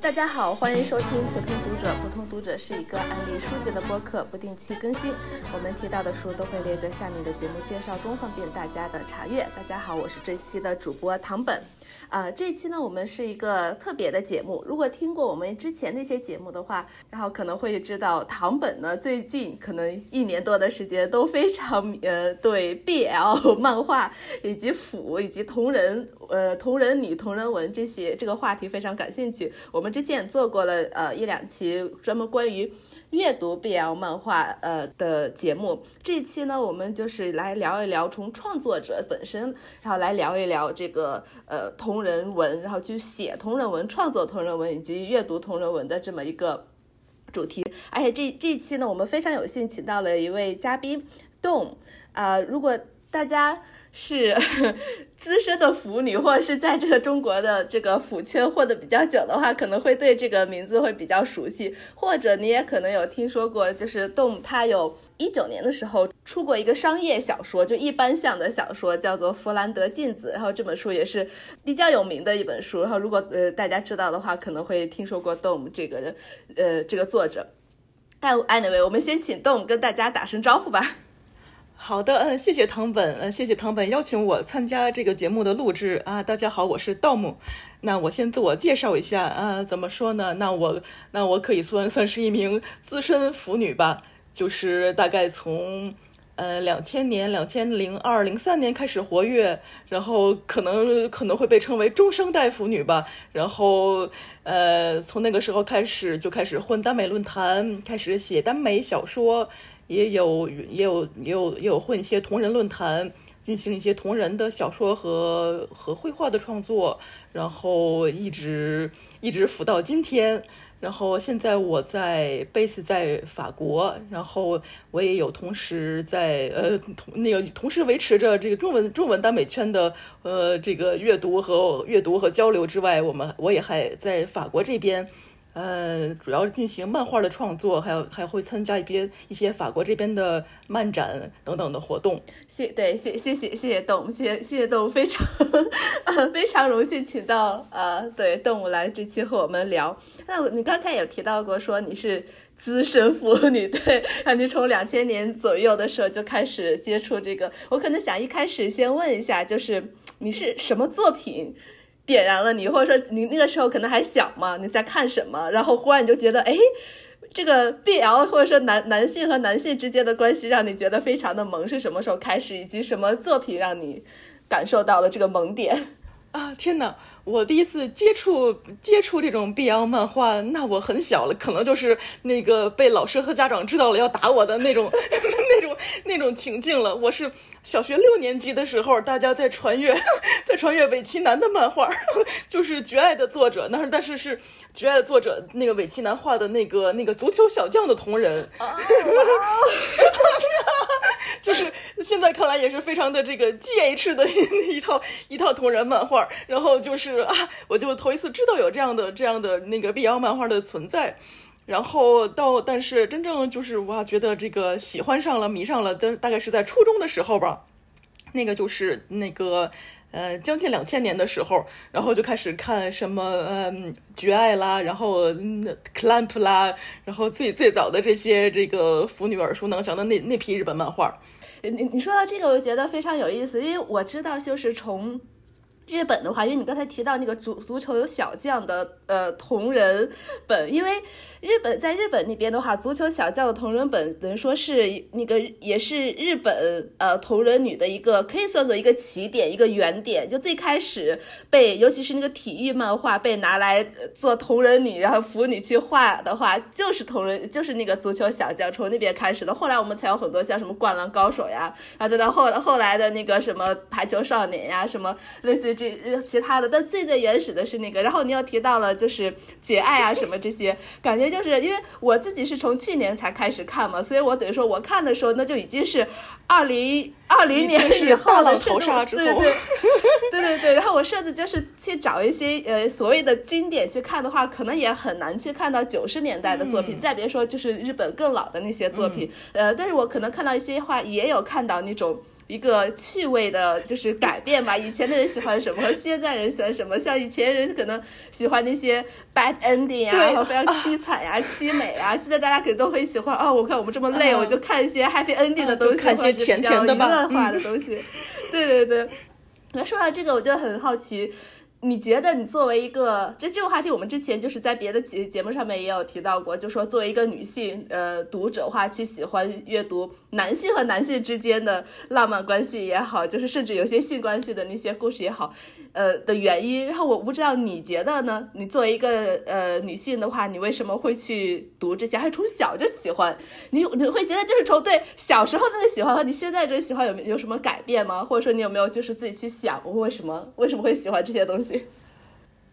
大家好，欢迎收听普通读者。普通读者是一个案例书籍的播客，不定期更新。我们提到的书都会列在下面的节目介绍中，方便大家的查阅。大家好，我是这一期的主播唐本。啊，这期呢，我们是一个特别的节目。如果听过我们之前那些节目的话，然后可能会知道唐本呢，最近可能一年多的时间都非常呃，对 BL 漫画以及腐以及同人呃同人女同人文这些这个话题非常感兴趣。我们之前也做过了呃一两期专门关于。阅读 BL 漫画呃的节目，这期呢，我们就是来聊一聊从创作者本身，然后来聊一聊这个呃同人文，然后去写同人文、创作同人文以及阅读同人文的这么一个主题。而且这这一期呢，我们非常有幸请到了一位嘉宾动啊，如果大家。是 资深的腐女，或者是在这个中国的这个腐圈混的比较久的话，可能会对这个名字会比较熟悉。或者你也可能有听说过，就是动他有一九年的时候出过一个商业小说，就一般向的小说，叫做《弗兰德镜子》。然后这本书也是比较有名的一本书。然后如果呃大家知道的话，可能会听说过 Dom 这个人，呃这个作者。但 anyway，我们先请 Dom 跟大家打声招呼吧。好的，嗯，谢谢唐本，嗯，谢谢唐本邀请我参加这个节目的录制啊。大家好，我是盗墓。那我先自我介绍一下啊，怎么说呢？那我那我可以算算是一名资深腐女吧，就是大概从呃两千年、两千零二、零三年开始活跃，然后可能可能会被称为中生代腐女吧。然后呃，从那个时候开始就开始混耽美论坛，开始写耽美小说。也有也有也有也有混一些同人论坛，进行一些同人的小说和和绘画的创作，然后一直一直辅到今天。然后现在我在 base 在法国，然后我也有同时在呃同那个同时维持着这个中文中文耽美圈的呃这个阅读和阅读和交流之外，我们我也还在法国这边。呃，主要进行漫画的创作，还有还会参加一些一些法国这边的漫展等等的活动。谢对谢谢谢谢谢动，谢谢谢动，非常非常荣幸请到呃对动物来这期和我们聊。那你刚才有提到过说你是资深腐女，对，那你从两千年左右的时候就开始接触这个。我可能想一开始先问一下，就是你是什么作品？点燃了你，或者说你那个时候可能还小嘛，你在看什么？然后忽然你就觉得，哎，这个 BL 或者说男男性和男性之间的关系让你觉得非常的萌，是什么时候开始？以及什么作品让你感受到了这个萌点？啊，天哪！我第一次接触接触这种 BL 漫画，那我很小了，可能就是那个被老师和家长知道了要打我的那种 那种那种情境了。我是小学六年级的时候，大家在传阅 在传阅尾崎南的漫画，就是《绝爱》的作者，但是但是是《绝爱》的作者那个尾崎南画的那个那个足球小将的同人。就是现在看来也是非常的这个 G H 的一套一套同人漫画，然后就是啊，我就头一次知道有这样的这样的那个 BL 漫画的存在，然后到但是真正就是哇，觉得这个喜欢上了迷上了，大大概是在初中的时候吧，那个就是那个呃将近两千年的时候，然后就开始看什么嗯绝爱啦，然后 Clamp 啦，然后最最早的这些这个腐女耳熟能详的那那批日本漫画。你你说到这个，我就觉得非常有意思，因为我知道就是从日本的话，因为你刚才提到那个足足球有小将的呃同人本，因为。日本在日本那边的话，足球小将的同人本等于说是那个也是日本呃同人女的一个可以算作一个起点一个原点。就最开始被尤其是那个体育漫画被拿来做同人女，然后腐女去画的话，就是同人就是那个足球小将从那边开始的。后来我们才有很多像什么灌篮高手呀，然后再到后后来的那个什么排球少年呀，什么类似于这其他的。但最最原始的是那个。然后你又提到了就是绝爱啊什么这些，感觉。就是因为我自己是从去年才开始看嘛，所以我等于说我看的时候，那就已经是二零二零年以后了。对对对对对。然后我甚至就是去找一些呃所谓的经典去看的话，可能也很难去看到九十年代的作品，再别说就是日本更老的那些作品。呃，但是我可能看到一些话，也有看到那种。一个趣味的，就是改变吧。以前的人喜欢什么，和现在人喜欢什么？像以前人可能喜欢那些 bad ending 啊，然后非常凄惨呀、凄美啊。现在大家可能都会喜欢哦，我看我们这么累，我就看一些 happy ending 的东西，看一些甜甜的、娱乐化的东西。对对对。那说到这个，我就很好奇。你觉得你作为一个，这这个话题我们之前就是在别的节节目上面也有提到过，就说作为一个女性呃读者话，去喜欢阅读男性和男性之间的浪漫关系也好，就是甚至有些性关系的那些故事也好，呃的原因。然后我不知道你觉得呢？你作为一个呃女性的话，你为什么会去读这些？还是从小就喜欢？你你会觉得就是从对小时候那个喜欢和你现在这个喜欢有有什么改变吗？或者说你有没有就是自己去想我为什么为什么会喜欢这些东西？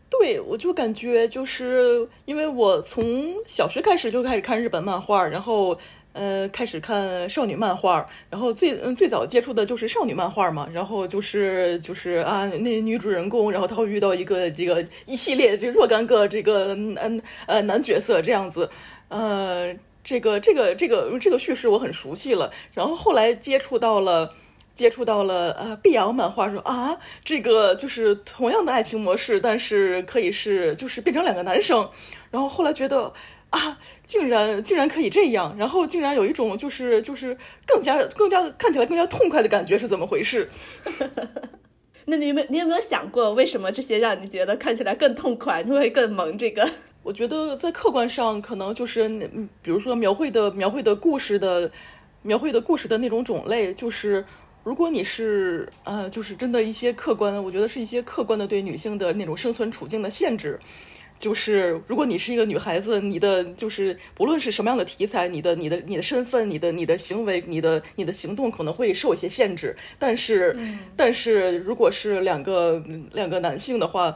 对，我就感觉就是因为我从小学开始就开始看日本漫画，然后呃开始看少女漫画，然后最嗯最早接触的就是少女漫画嘛，然后就是就是啊那女主人公，然后她会遇到一个这个一系列这若干个这个嗯呃男角色这样子，呃这个这个这个这个叙事我很熟悉了，然后后来接触到了。接触到了呃碧瑶漫画，说啊，这个就是同样的爱情模式，但是可以是就是变成两个男生，然后后来觉得啊，竟然竟然可以这样，然后竟然有一种就是就是更加更加看起来更加痛快的感觉是怎么回事？那你有没有你有没有想过为什么这些让你觉得看起来更痛快，你会更萌？这个 我觉得在客观上可能就是比如说描绘的描绘的故事的描绘的故事的那种种类就是。如果你是呃，就是真的一些客观，我觉得是一些客观的对女性的那种生存处境的限制。就是如果你是一个女孩子，你的就是不论是什么样的题材，你的、你的、你的身份、你的、你的行为、你的、你的行动可能会受一些限制。但是，但是如果是两个两个男性的话。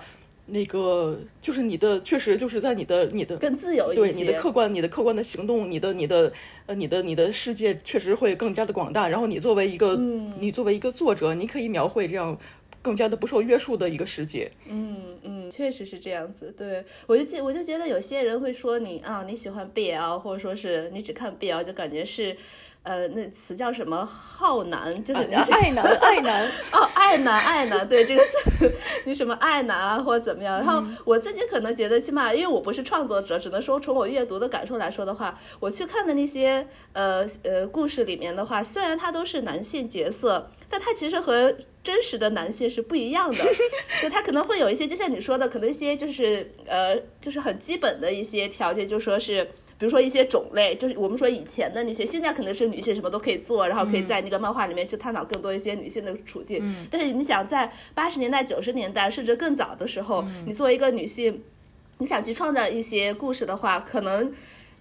那个就是你的，确实就是在你的你的更自由一些，对你的客观，你的客观的行动，你的你的呃你的你的世界确实会更加的广大。然后你作为一个，你作为一个作者，你可以描绘这样更加的不受约束的一个世界。嗯嗯，确实是这样子。对我就记我就觉得有些人会说你啊你喜欢 BL，或者说是你只看 BL，就感觉是。呃，那词叫什么？浩男就是爱男，爱男 哦，爱男，爱男，对这个字，你什么爱男啊，或者怎么样？然后我自己可能觉得，起码因为我不是创作者，只能说从我阅读的感受来说的话，我去看的那些呃呃故事里面的话，虽然他都是男性角色，但他其实和真实的男性是不一样的，就他可能会有一些，就像你说的，可能一些就是呃，就是很基本的一些条件，就说是。比如说一些种类，就是我们说以前的那些，现在可能是女性什么都可以做，然后可以在那个漫画里面去探讨更多一些女性的处境。嗯。但是你想在八十年代、九十年代，甚至更早的时候，你作为一个女性，你想去创造一些故事的话，可能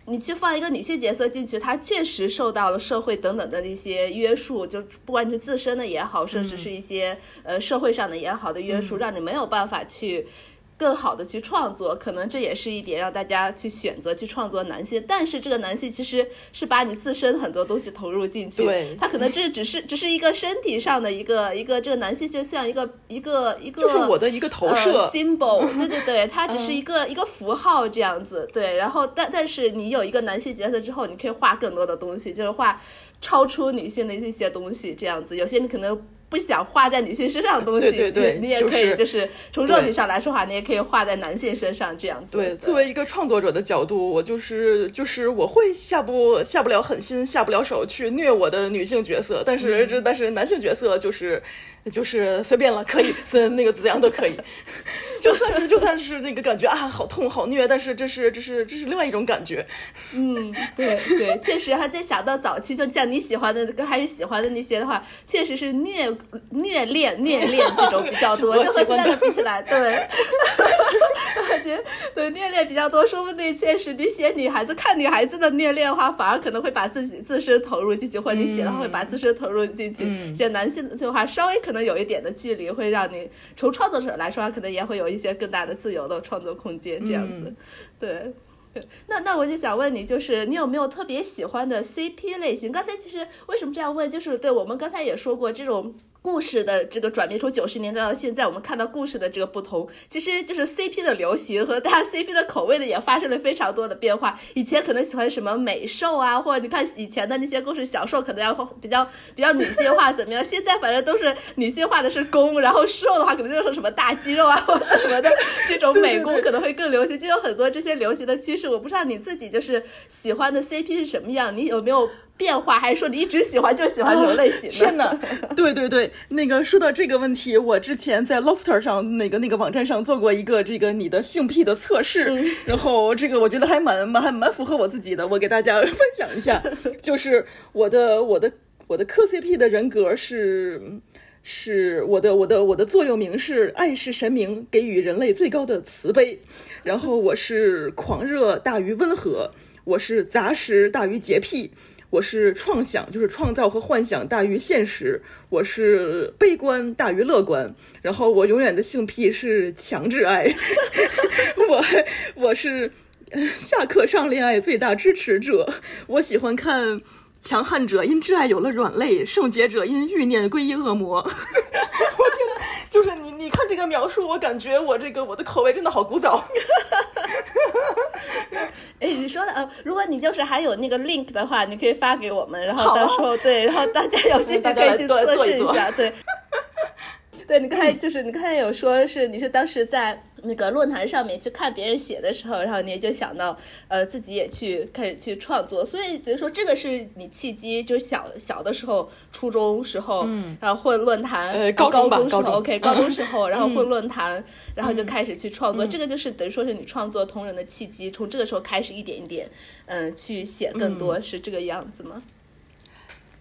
你去放一个女性角色进去，她确实受到了社会等等的一些约束，就不管是自身的也好，甚至是一些呃社会上的也好的约束，让你没有办法去。更好的去创作，可能这也是一点让大家去选择去创作男性。但是这个男性其实是把你自身很多东西投入进去，对，他可能这只是只是一个身体上的一个一个这个男性就像一个一个一个，就是我的一个投射 symbol，对 对对，它只是一个一个符号这样子，对。然后但但是你有一个男性角色之后，你可以画更多的东西，就是画超出女性的一些东西这样子。有些你可能。不想画在女性身上的东西，对对对，你也可以就是从肉体上来说话，你也可以画在男性身上这样子。对，作为一个创作者的角度，我就是就是我会下不下不了狠心，下不了手去虐我的女性角色，但是这但是男性角色就是。就是随便了，可以，那个怎样都可以，就算是就算是那个感觉啊，好痛好虐，但是这是这是这是另外一种感觉。嗯，对对，确实，还在想到早期，就像你喜欢的跟还是喜欢的那些的话，确实是虐虐恋虐恋这种比较多，就和现在的比起来，对，感觉对虐恋比较多，说不定确实你写女孩子看女孩子的虐恋的话，反而可能会把自己自身投入进去，或者你写的话会把自身投入进去，写男性的话稍微可能。有一点的距离会让你从创作者来说，可能也会有一些更大的自由的创作空间。这样子，对对。那那我就想问你，就是你有没有特别喜欢的 CP 类型？刚才其实为什么这样问，就是对我们刚才也说过，这种故事的这个转变，从九十年代到现在，我们看到故事的这个不同，其实就是 CP 的流行和大家 CP 的口味呢也发生了非常多的变化。以前可能喜欢什么美兽啊，或者你看以前的那些故事，小受可能要比较比较女性化怎么样？现在反正都是女性化的是攻，然后受的话可能就是什么大肌肉啊 或者什么的这种美攻可能会更流行，就有很多这些流行的趋势。我不知道你自己就是喜欢的 CP 是什么样，你有没有？变化，还是说你一直喜欢就喜欢这种类型的？天哪！对对对，那个说到这个问题，我之前在 Lofter 上那个那个网站上做过一个这个你的性癖的测试，然后这个我觉得还蛮蛮蛮符合我自己的，我给大家分享一下，就是我的我的我的磕 CP 的人格是是我的我的我的座右铭是爱是神明给予人类最高的慈悲，然后我是狂热大于温和，我是杂食大于洁癖。我是创想，就是创造和幻想大于现实；我是悲观大于乐观。然后我永远的性癖是强制爱。我我是下课上恋爱最大支持者。我喜欢看强悍者因挚爱有了软肋，圣洁者因欲念归依恶魔。我天，就是你你看这个描述，我感觉我这个我的口味真的好古早。哎，你说的呃，如果你就是还有那个 link 的话，你可以发给我们，然后到时候对，然后大家有兴趣可以去 测试一下，对。对你刚才就是你刚才有说是你是当时在那个论坛上面去看别人写的时候，然后你也就想到呃自己也去开始去创作，所以等于说这个是你契机，就是小小的时候初中时候，嗯，然后混论坛，呃高中吧，高中 OK 高中时候，然后混论坛，然后就开始去创作，这个就是等于说是你创作同人的契机，从这个时候开始一点一点嗯去写更多，是这个样子吗？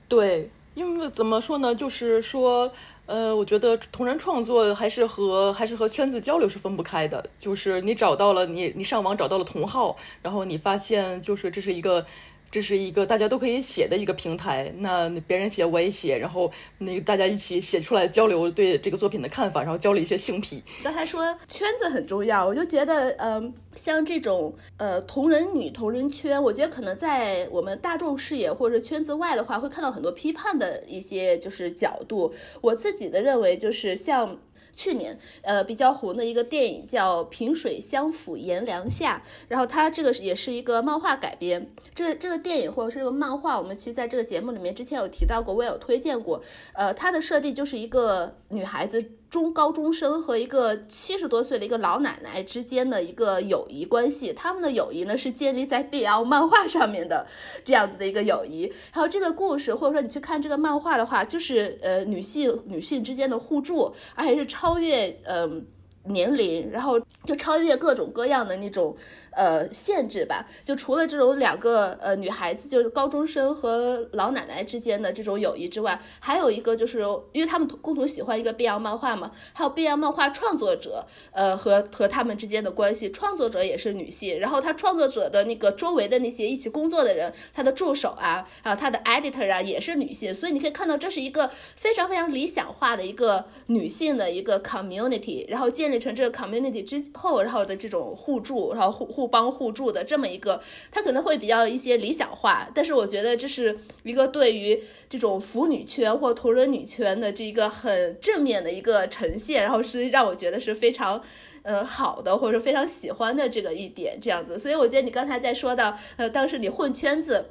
对，因为怎么说呢，就是说。呃，我觉得同人创作还是和还是和圈子交流是分不开的。就是你找到了你你上网找到了同号，然后你发现就是这是一个。这是一个大家都可以写的一个平台，那别人写我也写，然后那个大家一起写出来交流对这个作品的看法，然后交流一些性癖。刚才说圈子很重要，我就觉得，嗯，像这种呃同人女同人圈，我觉得可能在我们大众视野或者圈子外的话，会看到很多批判的一些就是角度。我自己的认为就是像。去年，呃，比较红的一个电影叫《萍水相逢颜良下》，然后它这个也是一个漫画改编。这这个电影或者是个漫画，我们其实在这个节目里面之前有提到过，我也有推荐过。呃，它的设定就是一个女孩子。中高中生和一个七十多岁的一个老奶奶之间的一个友谊关系，他们的友谊呢是建立在 BL 漫画上面的这样子的一个友谊。还有这个故事，或者说你去看这个漫画的话，就是呃女性女性之间的互助，而且是超越嗯。年龄，然后就超越各种各样的那种呃限制吧。就除了这种两个呃女孩子，就是高中生和老奶奶之间的这种友谊之外，还有一个就是因为他们共同喜欢一个 BL 漫画嘛，还有 BL 漫画创作者呃和和他们之间的关系，创作者也是女性，然后他创作者的那个周围的那些一起工作的人，他的助手啊，还有他的 editor 啊也是女性，所以你可以看到这是一个非常非常理想化的一个女性的一个 community，然后建立。成这个 community 之后，然后的这种互助，然后互互帮互助的这么一个，它可能会比较一些理想化，但是我觉得这是一个对于这种腐女圈或同人女圈的这一个很正面的一个呈现，然后是让我觉得是非常呃好的，或者说非常喜欢的这个一点这样子。所以我觉得你刚才在说到，呃，当时你混圈子。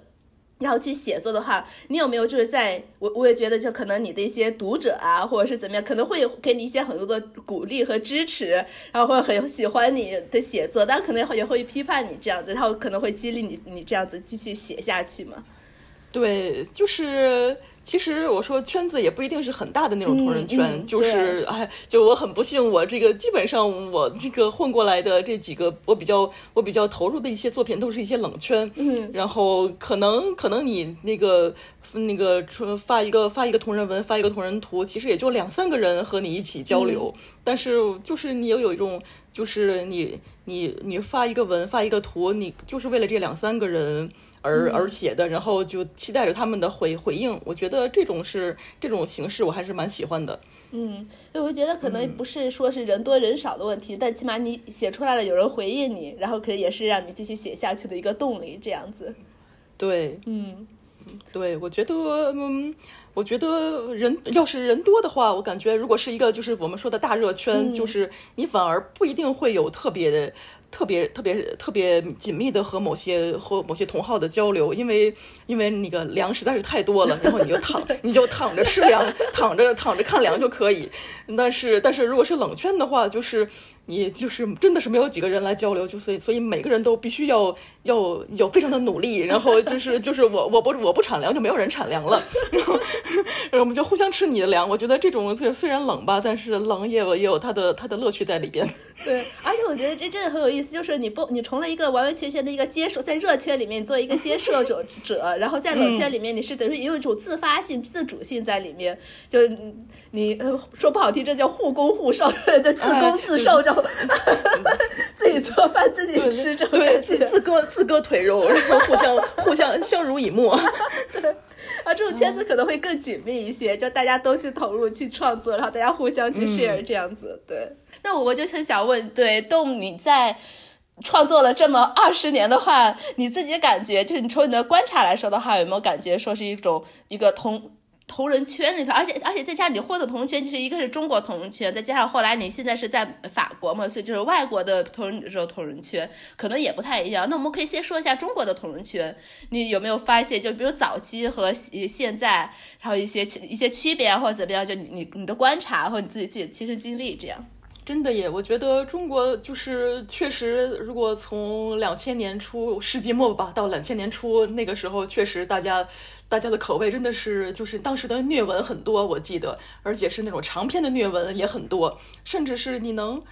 要去写作的话，你有没有就是在我我也觉得，就可能你的一些读者啊，或者是怎么样，可能会给你一些很多的鼓励和支持，然后会很喜欢你的写作，但可能也会批判你这样子，然后可能会激励你你这样子继续写下去嘛？对，就是。其实我说圈子也不一定是很大的那种同人圈，就是哎，就我很不幸，我这个基本上我这个混过来的这几个，我比较我比较投入的一些作品都是一些冷圈，嗯，然后可能可能你那个那个发一个发一个同人文，发一个同人图，其实也就两三个人和你一起交流，但是就是你又有一种，就是你你你发一个文发一个图，你就是为了这两三个人。而而写的，然后就期待着他们的回回应。我觉得这种是这种形式，我还是蛮喜欢的。嗯，我觉得可能不是说是人多人少的问题，但起码你写出来了，有人回应你，然后可以也是让你继续写下去的一个动力。这样子。对，嗯。对，我觉得，嗯，我觉得人要是人多的话，我感觉如果是一个就是我们说的大热圈，就是你反而不一定会有特别的。特别特别特别紧密的和某些和某些同号的交流，因为因为那个粮实在是太多了，然后你就躺 你就躺着吃粮，躺着躺着看粮就可以。但是但是如果是冷圈的话，就是你就是真的是没有几个人来交流，就所以所以每个人都必须要要有非常的努力，然后就是就是我我不我不产粮就没有人产粮了，然后我们就互相吃你的粮。我觉得这种虽虽然冷吧，但是冷也有也有它的它的乐趣在里边。对，而且我觉得这真的很有意思。就是你不，你从了一个完完全全的一个接受，在热圈里面做一个接受者者，然后在冷圈里面你是等于有一种自发性、自主性在里面。就你说不好听，这叫互攻互受，对自攻自受，这种 自己做饭自己吃，这种对自自割自割腿肉，然后互相互相相濡以沫。啊，这种圈子可能会更紧密一些，就大家都去投入去创作，然后大家互相去 share 这样子。对，那我就很想问，对，动你在创作了这么二十年的话，你自己感觉，就是你从你的观察来说的话，有没有感觉说是一种一个同？同人圈里头，而且而且再加上你获得同人圈，其实一个是中国同人圈，再加上后来你现在是在法国嘛，所以就是外国的同人说同人圈可能也不太一样。那我们可以先说一下中国的同人圈，你有没有发现，就比如早期和现在，然后一些一些区别或者怎么样？就你你你的观察或你自己自己的亲身经历这样。真的耶，我觉得中国就是确实，如果从两千年初世纪末吧到两千年初那个时候，确实大家大家的口味真的是就是当时的虐文很多，我记得，而且是那种长篇的虐文也很多，甚至是你能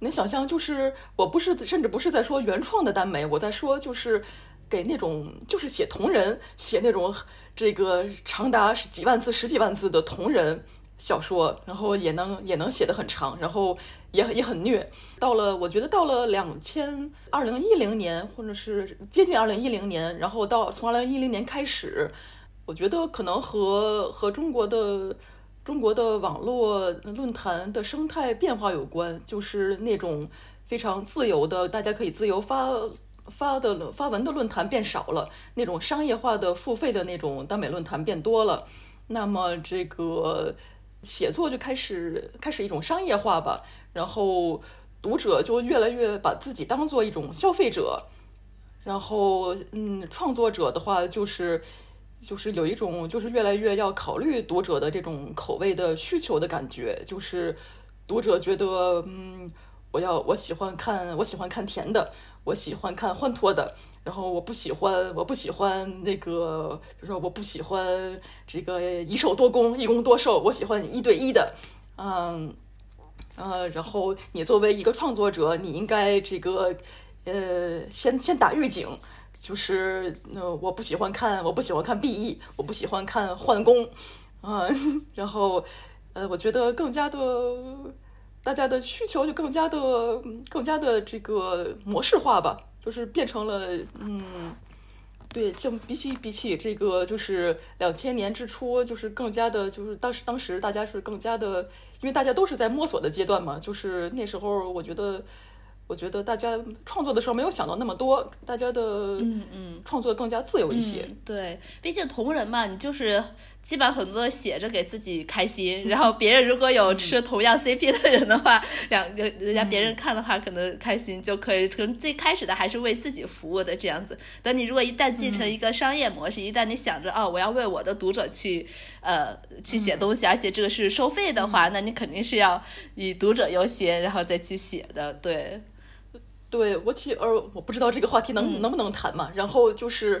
能想象，就是我不是甚至不是在说原创的耽美，我在说就是给那种就是写同人写那种这个长达几万字十几万字的同人。小说，然后也能也能写得很长，然后也也很虐。到了，我觉得到了两千二零一零年，或者是接近二零一零年，然后到从二零一零年开始，我觉得可能和和中国的中国的网络论坛的生态变化有关，就是那种非常自由的，大家可以自由发发的发文的论坛变少了，那种商业化的付费的那种耽美论坛变多了。那么这个。写作就开始开始一种商业化吧，然后读者就越来越把自己当做一种消费者，然后嗯，创作者的话就是就是有一种就是越来越要考虑读者的这种口味的需求的感觉，就是读者觉得嗯，我要我喜欢看我喜欢看甜的，我喜欢看欢脱的。然后我不喜欢，我不喜欢那个，比如说我不喜欢这个以守多攻、一攻多受，我喜欢一对一的，嗯，呃，然后你作为一个创作者，你应该这个，呃，先先打预警，就是呃，我不喜欢看，我不喜欢看 BE，我不喜欢看换工，啊，然后呃，我觉得更加的，大家的需求就更加的、更加的这个模式化吧。就是变成了，嗯，对，像比起比起这个，就是两千年之初，就是更加的，就是当时当时大家是更加的，因为大家都是在摸索的阶段嘛，就是那时候我觉得。我觉得大家创作的时候没有想到那么多，大家的嗯嗯创作更加自由一些。对，毕竟同人嘛，你就是基本上很多写着给自己开心，然后别人如果有吃同样 CP 的人的话，两人人家别人看的话可能开心就可以。可能最开始的还是为自己服务的这样子。等你如果一旦继承一个商业模式，一旦你想着哦，我要为我的读者去呃去写东西，而且这个是收费的话，那你肯定是要以读者优先，然后再去写的。对。对我其呃我不知道这个话题能能不能谈嘛，然后就是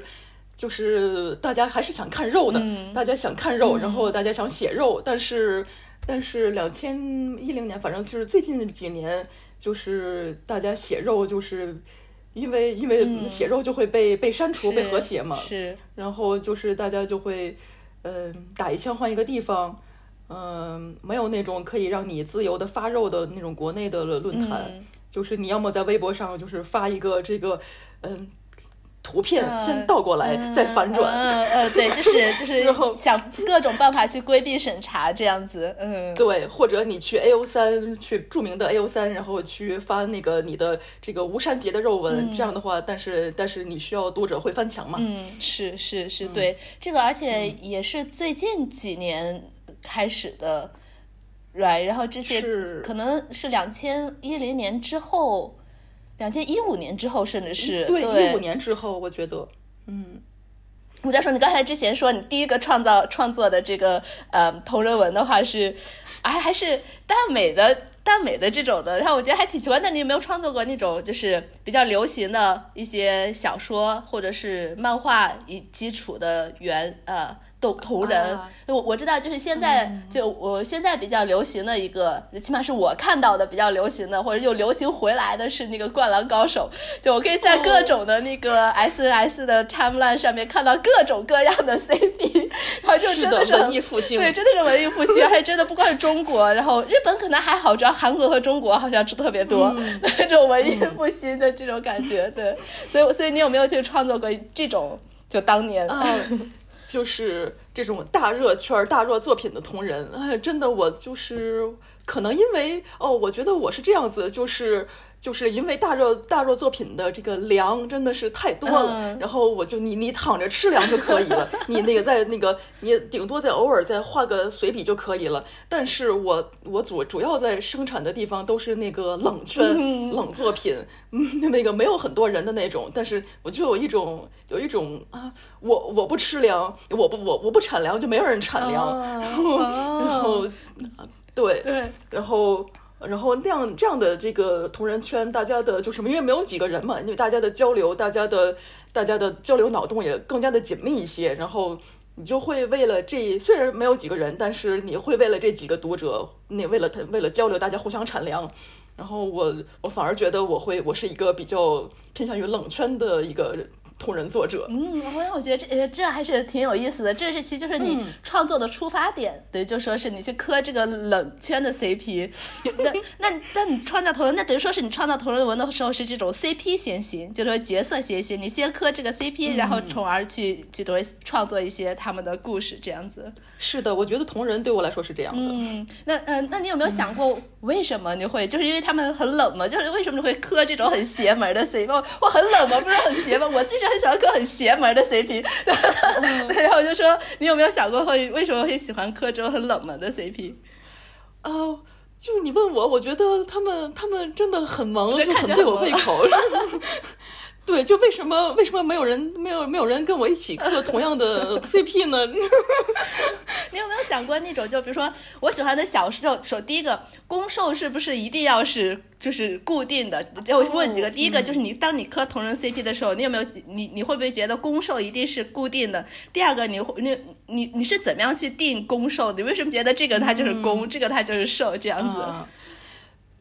就是大家还是想看肉的，大家想看肉，然后大家想写肉，但是但是两千一零年，反正就是最近几年，就是大家写肉，就是因为因为写肉就会被被删除被和谐嘛，是，然后就是大家就会嗯打一枪换一个地方，嗯没有那种可以让你自由的发肉的那种国内的论坛。就是你要么在微博上就是发一个这个，嗯，图片先倒过来再反转，嗯嗯，对，就是 就是然后想各种办法去规避审查这样子，嗯，对，或者你去 A O 三去著名的 A O 三，然后去发那个你的这个无删节的肉文，这样的话，但是但是你需要读者会翻墙嘛？嗯，是是是，对这个，而且也是最近几年开始的，right，然后这些可能是两千一零年之后。两千一五年之后，甚至是对一五年之后，我觉得，嗯，我在说你刚才之前说你第一个创造创作的这个呃同人文的话是，哎还是耽美的耽美的这种的，然后我觉得还挺奇怪。那你有没有创作过那种就是比较流行的一些小说或者是漫画以基础的原呃？同同人，我我知道，就是现在就我现在比较流行的一个，起码是我看到的比较流行的，或者又流行回来的是那个《灌篮高手》，就我可以在各种的那个 SNS 的 timeline 上面看到各种各样的 CP，然后就真的是文艺复兴，对，真的是文艺复兴，还真的不光是中国，然后日本可能还好，主要韩国和中国好像是特别多 那种文艺复兴的这种感觉，对，所以所以你有没有去创作过这种？就当年。就是这种大热圈、大热作品的同人，哎，真的，我就是可能因为哦，我觉得我是这样子，就是。就是因为大热大热作品的这个粮真的是太多了，然后我就你你躺着吃粮就可以了，你那个在那个你顶多再偶尔再画个随笔就可以了。但是我我主主要在生产的地方都是那个冷圈冷作品，那个没有很多人的那种。但是我就有一种有一种啊，我我不吃粮，我不我我不产粮，就没有人产粮。然后然后对对，然后。然后那样这样的这个同人圈，大家的就什么？因为没有几个人嘛，因为大家的交流，大家的大家的交流脑洞也更加的紧密一些。然后你就会为了这，虽然没有几个人，但是你会为了这几个读者，你为了他为了交流，大家互相产粮。然后我我反而觉得我会我是一个比较偏向于冷圈的一个。同人作者，嗯，我我觉得这这还是挺有意思的。这是其实就是你创作的出发点，对，就说是你去磕这个冷圈的 CP。那那那你创造同人，那等于说是你创造同人文的时候是这种 CP 先行，就是说角色先行，你先磕这个 CP，然后从而去去作为创作一些他们的故事，这样子。是的，我觉得同人对我来说是这样的。嗯，那嗯，那你有没有想过为什么你会？就是因为他们很冷吗？就是为什么你会磕这种很邪门的 CP？我很冷吗？不是很邪门？我自己很喜欢磕很邪门的 CP。然后我就说，你有没有想过会为什么会喜欢磕这种很冷门的 CP？哦，就你问我，我觉得他们他们真的很萌，就很对我胃口。对，就为什么为什么没有人没有没有人跟我一起磕同样的 CP 呢？你有没有想过那种，就比如说我喜欢的小说，首第一个攻受是不是一定要是就是固定的？我问几个，第一个就是你当你磕同人 CP 的时候，你有没有你你会不会觉得攻受一定是固定的？第二个，你你你你是怎么样去定攻受？你为什么觉得这个他就是攻，这个他就是受这样子？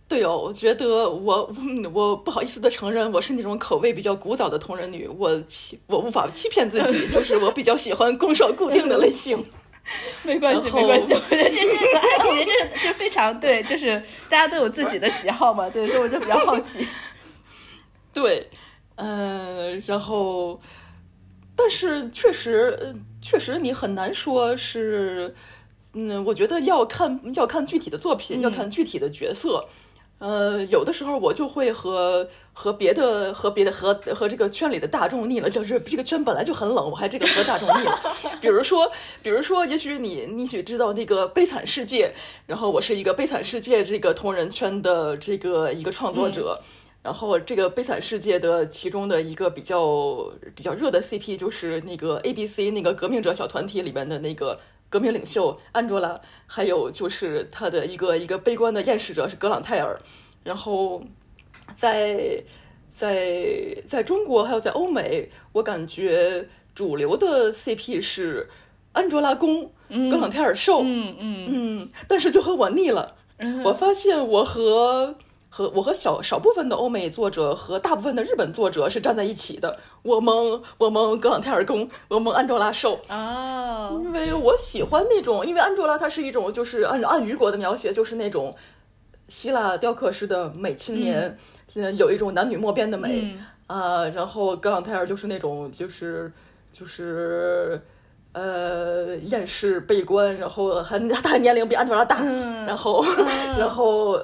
对哦，我觉得我我不好意思的承认，我是那种口味比较古早的同人女，我欺我无法欺骗自己，就是我比较喜欢攻守固定的类型。没关系，没关系，我觉得这这个，我觉得这这非常对，就是大家都有自己的喜好嘛，对，所以我就比较好奇。对，嗯，然后，但是确实，确实你很难说是，嗯，我觉得要看要看具体的作品，要看具体的角色。呃，有的时候我就会和和别的和别的和和这个圈里的大众腻了，就是这个圈本来就很冷，我还这个和大众腻了。比如说，比如说，也许你你许知道那个《悲惨世界》，然后我是一个《悲惨世界》这个同人圈的这个一个创作者，然后这个《悲惨世界》的其中的一个比较比较热的 CP 就是那个 ABC 那个革命者小团体里边的那个。革命领袖安卓拉，还有就是他的一个一个悲观的厌世者是格朗泰尔，然后在在在中国还有在欧美，我感觉主流的 CP 是安卓拉攻，格朗泰尔受，嗯嗯。嗯，但是就和我腻了，我发现我和。和我和小少部分的欧美作者和大部分的日本作者是站在一起的。我蒙我蒙格朗泰尔宫，我蒙安卓拉兽。哦，因为我喜欢那种，因为安卓拉它是一种，就是按按雨果的描写，就是那种希腊雕刻式的美青年，现在有一种男女莫辨的美。啊，然后格朗泰尔就是那种就是就是呃厌世悲观，然后还他年龄比安卓拉大，然后然后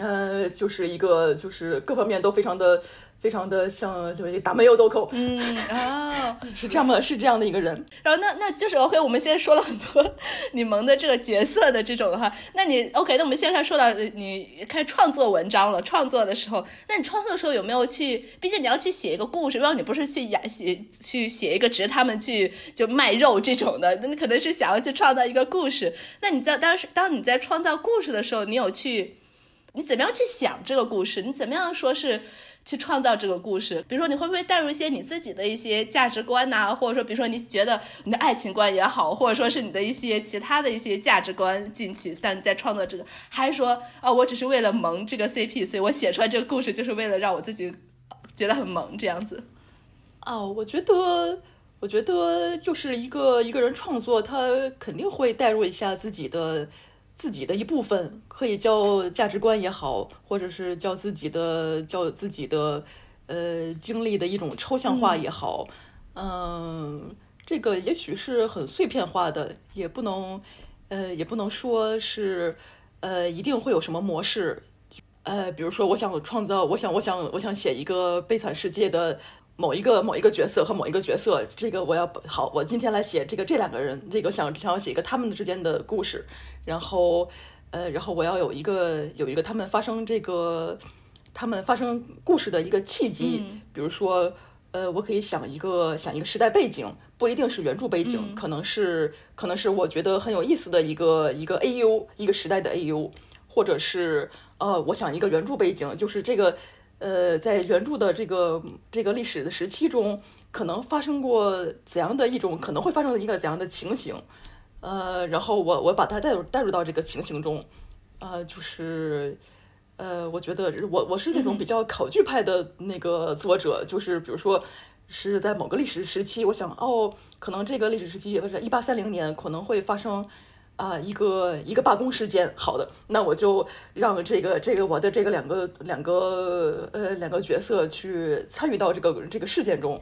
呃就是一个就是各方面都非常的。非常的像就是打没有豆蔻，嗯哦，是这样的，是这样的一个人。然后那那就是 OK，我们先说了很多你萌的这个角色的这种的话，那你 OK，那我们现在说到你开始创作文章了，创作的时候，那你创作的时候有没有去？毕竟你要去写一个故事，然后你不是去演写去写一个值他们去就卖肉这种的，那你可能是想要去创造一个故事。那你在当时当你在创造故事的时候，你有去你怎么样去想这个故事？你怎么样说是？去创造这个故事，比如说你会不会带入一些你自己的一些价值观呐，或者说，比如说你觉得你的爱情观也好，或者说是你的一些其他的一些价值观进去，但在创作这个，还是说啊，我只是为了萌这个 CP，所以我写出来这个故事就是为了让我自己觉得很萌这样子。哦，我觉得，我觉得就是一个一个人创作，他肯定会带入一下自己的。自己的一部分可以叫价值观也好，或者是叫自己的叫自己的呃经历的一种抽象化也好，嗯，这个也许是很碎片化的，也不能呃也不能说是呃一定会有什么模式，呃，比如说我想创造，我想我想我想写一个悲惨世界的。某一个某一个角色和某一个角色，这个我要好，我今天来写这个这两个人，这个想想要写一个他们之间的故事，然后呃，然后我要有一个有一个他们发生这个他们发生故事的一个契机，比如说呃，我可以想一个想一个时代背景，不一定是原著背景，可能是可能是我觉得很有意思的一个一个 AU 一个时代的 AU，或者是呃，我想一个原著背景，就是这个。呃，在原著的这个这个历史的时期中，可能发生过怎样的一种可能会发生的一个怎样的情形？呃，然后我我把它带入带入到这个情形中，呃，就是呃，我觉得我我是那种比较考据派的那个作者，就是比如说是在某个历史时期，我想哦，可能这个历史时期不是一八三零年可能会发生。啊，一个一个罢工事件，好的，那我就让这个这个我的这个两个两个呃两个角色去参与到这个这个事件中，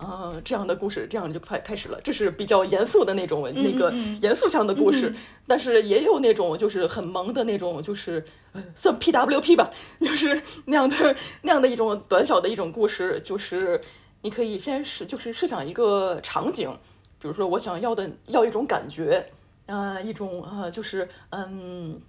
啊，这样的故事这样就快开始了。这是比较严肃的那种那个严肃向的故事，但是也有那种就是很萌的那种，就是呃算 PWP 吧，就是那样的那样的一种短小的一种故事，就是你可以先是就是设想一个场景，比如说我想要的要一种感觉。呃，一种呃，就是嗯，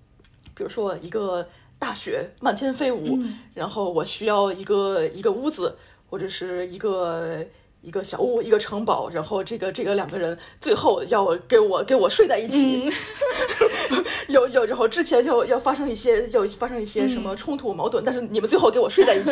比如说一个大雪漫天飞舞，然后我需要一个一个屋子，或者是一个一个小屋，一个城堡，然后这个这个两个人最后要给我给我睡在一起，有有，然后之前就要发生一些要发生一些什么冲突矛盾，但是你们最后给我睡在一起。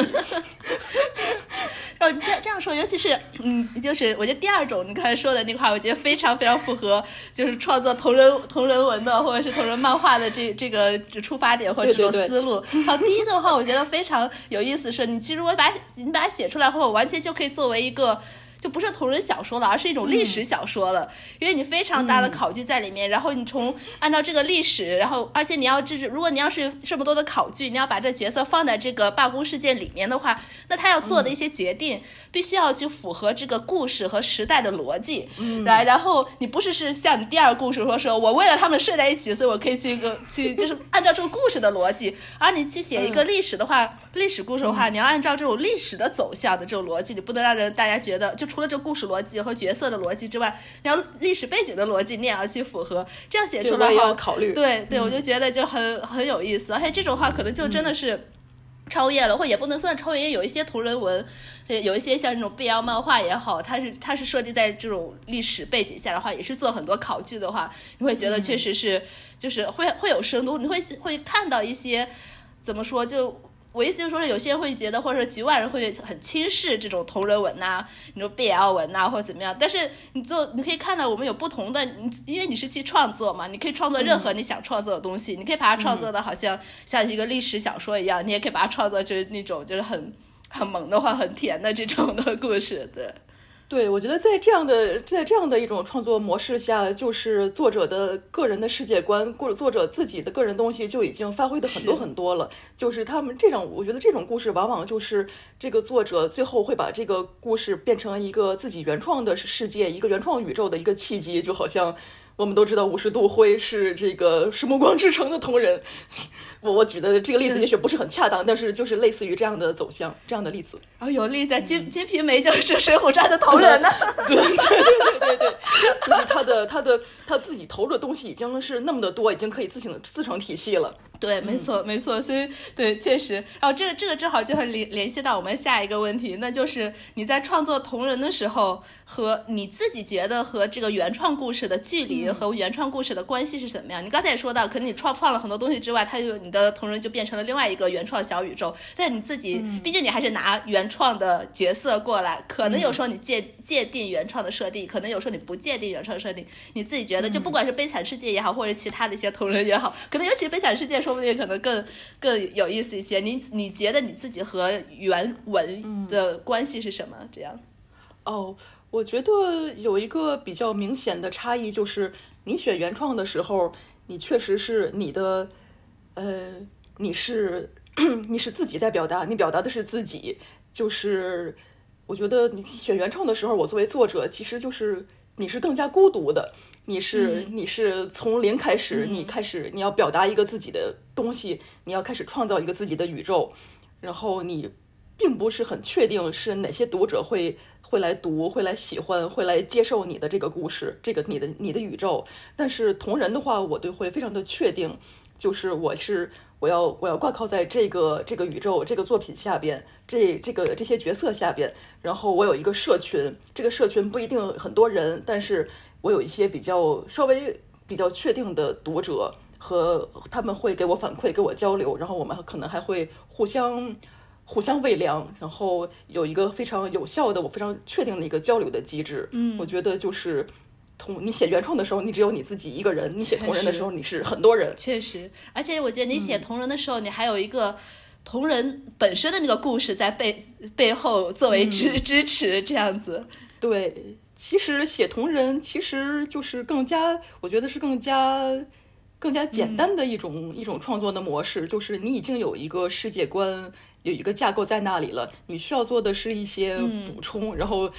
哦，这这样说，尤其是，嗯，就是我觉得第二种你刚才说的那块，我觉得非常非常符合，就是创作同人同人文的或者是同人漫画的这这个出发点或者这种思路。好，第一个的话，我觉得非常有意思，是你其实我把你把它写出来后，完全就可以作为一个。就不是同人小说了，而是一种历史小说了，因为你非常大的考据在里面，然后你从按照这个历史，然后而且你要就是如果你要是这么多的考据，你要把这角色放在这个罢工事件里面的话，那他要做的一些决定。必须要去符合这个故事和时代的逻辑，来，然后你不是是像你第二个故事说，说我为了他们睡在一起，所以我可以去一个去，就是按照这个故事的逻辑。而你去写一个历史的话，历史故事的话，你要按照这种历史的走向的这种逻辑，你不能让人大家觉得，就除了这个故事逻辑和角色的逻辑之外，然后历史背景的逻辑你也要去符合，这样写出来要考虑。对对，我就觉得就很很有意思，而且这种话可能就真的是。超越了，或也不能算超越，有一些同人文，有一些像这种 BL 漫画也好，它是它是设计在这种历史背景下的话，也是做很多考据的话，你会觉得确实是，就是会会有深度，你会会看到一些，怎么说就。我意思就是说，有些人会觉得，或者说局外人会很轻视这种同人文呐，你说 BL 文呐，或者怎么样。但是你做，你可以看到我们有不同的，因为你是去创作嘛，你可以创作任何你想创作的东西，你可以把它创作的好像像一个历史小说一样，你也可以把它创作就是那种就是很很萌的话，很甜的这种的故事，对。对，我觉得在这样的在这样的一种创作模式下，就是作者的个人的世界观，或者作者自己的个人东西就已经发挥的很多很多了。就是他们这种，我觉得这种故事往往就是这个作者最后会把这个故事变成一个自己原创的世界，一个原创宇宙的一个契机，就好像。我们都知道五十度灰是这个是暮光之城的同人，我我举的这个例子也许不是很恰当，但是就是类似于这样的走向，这样的例子。哦，有例子，金金瓶梅就是水浒传的同人呢。对对对对对，就是他的他的他自己投入的东西已经是那么的多，已经可以自行自成体系了。对，没错，没错，所以对，确实，然后这个这个正好就很联联系到我们下一个问题，那就是你在创作同人的时候，和你自己觉得和这个原创故事的距离和原创故事的关系是怎么样？你刚才也说到，可能你创创了很多东西之外，它就你的同人就变成了另外一个原创小宇宙，但你自己，毕竟你还是拿原创的角色过来，可能有时候你界界定原创的设定，可能有时候你不界定原创设定，你自己觉得，就不管是悲惨世界也好，或者其他的一些同人也好，可能尤其是悲惨世界。说不定可能更更有意思一些。你你觉得你自己和原文的关系是什么？这样？哦，我觉得有一个比较明显的差异，就是你选原创的时候，你确实是你的，呃，你是 你是自己在表达，你表达的是自己。就是我觉得你选原创的时候，我作为作者，其实就是你是更加孤独的。你是你是从零开始，你开始你要表达一个自己的东西，你要开始创造一个自己的宇宙，然后你并不是很确定是哪些读者会会来读，会来喜欢，会来接受你的这个故事，这个你的你的宇宙。但是同人的话，我对会非常的确定，就是我是我要我要挂靠在这个这个宇宙这个作品下边，这这个这些角色下边，然后我有一个社群，这个社群不一定很多人，但是。我有一些比较稍微比较确定的读者，和他们会给我反馈，给我交流，然后我们可能还会互相互相喂粮，然后有一个非常有效的、我非常确定的一个交流的机制。嗯，我觉得就是同你写原创的时候，你只有你自己一个人；你写同人的时候，你是很多人。确实，而且我觉得你写同人的时候，你还有一个同人本身的那个故事在背背后作为支支持，这样子。对。其实写同人其实就是更加，我觉得是更加更加简单的一种一种创作的模式，就是你已经有一个世界观，有一个架构在那里了，你需要做的是一些补充，然后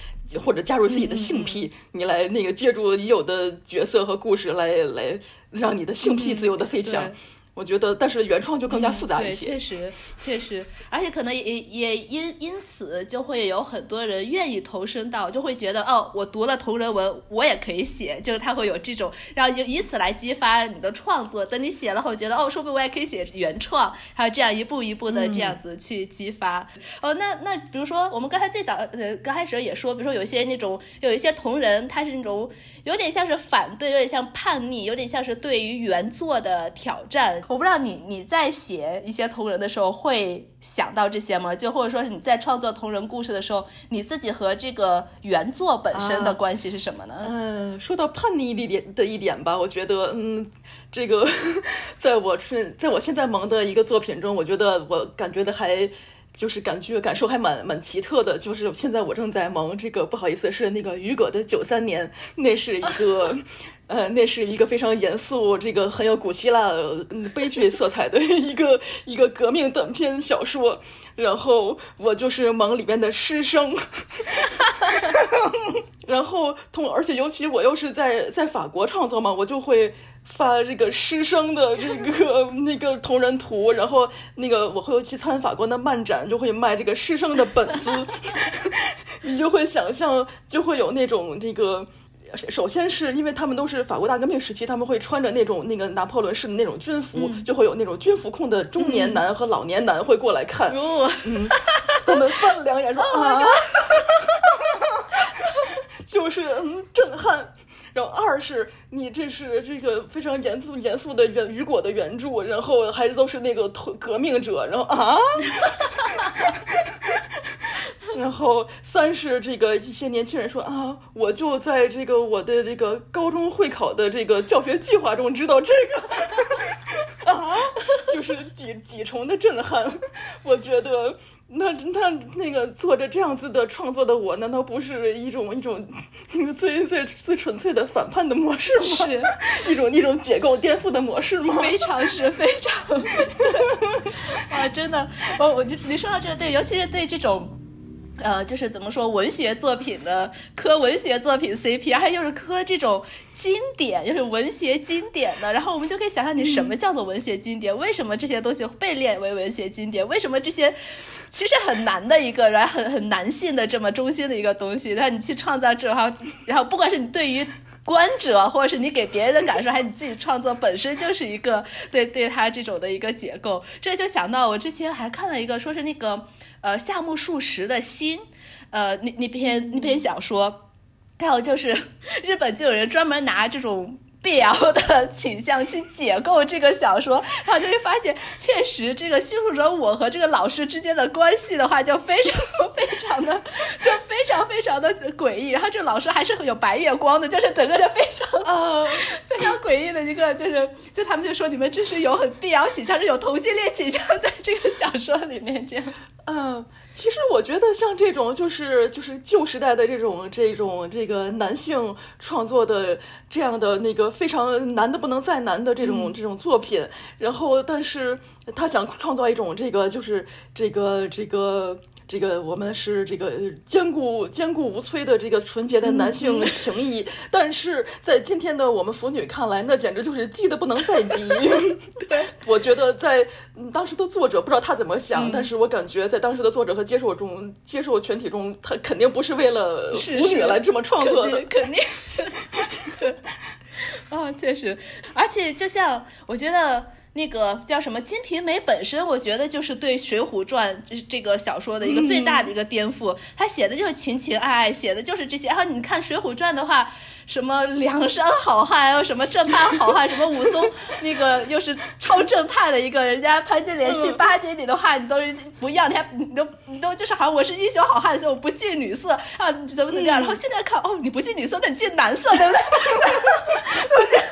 或者加入自己的性癖，你来那个借助已有的角色和故事来来让你的性癖自由的飞翔。我觉得，但是原创就更加复杂一些。对，确实，确实，而且可能也也因因此就会有很多人愿意投身到，就会觉得哦，我读了同人文，我也可以写，就是他会有这种，然后以此来激发你的创作。等你写了后，觉得哦，说不定我也可以写原创，还有这样一步一步的这样子去激发。哦，那那比如说我们刚才最早呃刚开始也说，比如说有些那种有一些同人，他是那种有点像是反对，有点像叛逆，有点像是对于原作的挑战。我不知道你你在写一些同人的时候会想到这些吗？就或者说是你在创作同人故事的时候，你自己和这个原作本身的关系是什么呢？嗯，说到叛逆一点的一点吧，我觉得，嗯，这个 在我是在我现在萌的一个作品中，我觉得我感觉的还就是感觉感受还蛮蛮奇特的，就是现在我正在忙这个，不好意思，是那个雨果的九三年，那是一个。呃，那是一个非常严肃，这个很有古希腊悲剧色彩的一个一个革命短篇小说。然后我就是忙里面的师生，然后同而且尤其我又是在在法国创作嘛，我就会发这个师生的 这个那个同人图，然后那个我会去参法国的漫展，就会卖这个师生的本子，你就会想象就会有那种这个。首先是因为他们都是法国大革命时期，他们会穿着那种那个拿破仑式的那种军服，就会有那种军服控的中年男和老年男会过来看，嗯，他们翻了两眼说 啊，就是嗯震撼。然后二是你这是这个非常严肃严肃的原雨果的原著，然后还都是那个革命者，然后啊。然后三是这个一些年轻人说啊，我就在这个我的这个高中会考的这个教学计划中知道这个 啊，就是几几重的震撼。我觉得那那那个做着这样子的创作的我，难道不是一种一种那个最最最纯粹的反叛的模式吗？是 一种一种解构颠覆的模式吗？非常是非常，啊，真的，我我就你说到这个对，尤其是对这种。呃，就是怎么说，文学作品的磕文学作品 CP，而且又是磕这种经典，就是文学经典的，然后我们就可以想象，你什么叫做文学经典？为什么这些东西被列为文学经典？为什么这些其实很难的一个，然后很很男性的这么中心的一个东西，但你去创造之后，然后不管是你对于观者，或者是你给别人的感受，还是你自己创作本身就是一个对对他这种的一个结构，这就想到我之前还看了一个，说是那个。呃，夏目漱石的心，呃，那那篇那篇小说，还有就是日本就有人专门拿这种。BL 的倾向去解构这个小说，然后就会发现，确实这个叙述者我和这个老师之间的关系的话，就非常 非常的，就非常非常的诡异。然后这个老师还是有白月光的，就是整个人非常呃 非常诡异的一个，就是就他们就说你们这是有很 BL 倾向，是有同性恋倾向在这个小说里面这样。嗯，其实我觉得像这种就是就是旧时代的这种这种这个男性创作的这样的那个非常难的不能再难的这种这种作品，然后但是他想创造一种这个就是这个这个。这个我们是这个坚固坚固无摧的这个纯洁的男性 情谊，但是在今天的我们腐女看来，那简直就是激的不能再激。对，我觉得在当时的作者不知道他怎么想，但是我感觉在当时的作者和接受中接受群体中，他肯定不是为了腐女来这么创作的，肯定。啊，确实，而且就像我觉得。那个叫什么《金瓶梅》本身，我觉得就是对《水浒传》这个小说的一个最大的一个颠覆。他写的就是情情爱爱，写的就是这些。然后你看《水浒传》的话。什么梁山好汉，又什么正派好汉，什么武松，那个又是超正派的一个人家潘金莲去巴结你的话，你都不要，你还你都你都就是好像我是英雄好汉，所以我不近女色啊，怎么怎么样？然后现在看哦，你不近女色，那你近男色，对不对？我觉得，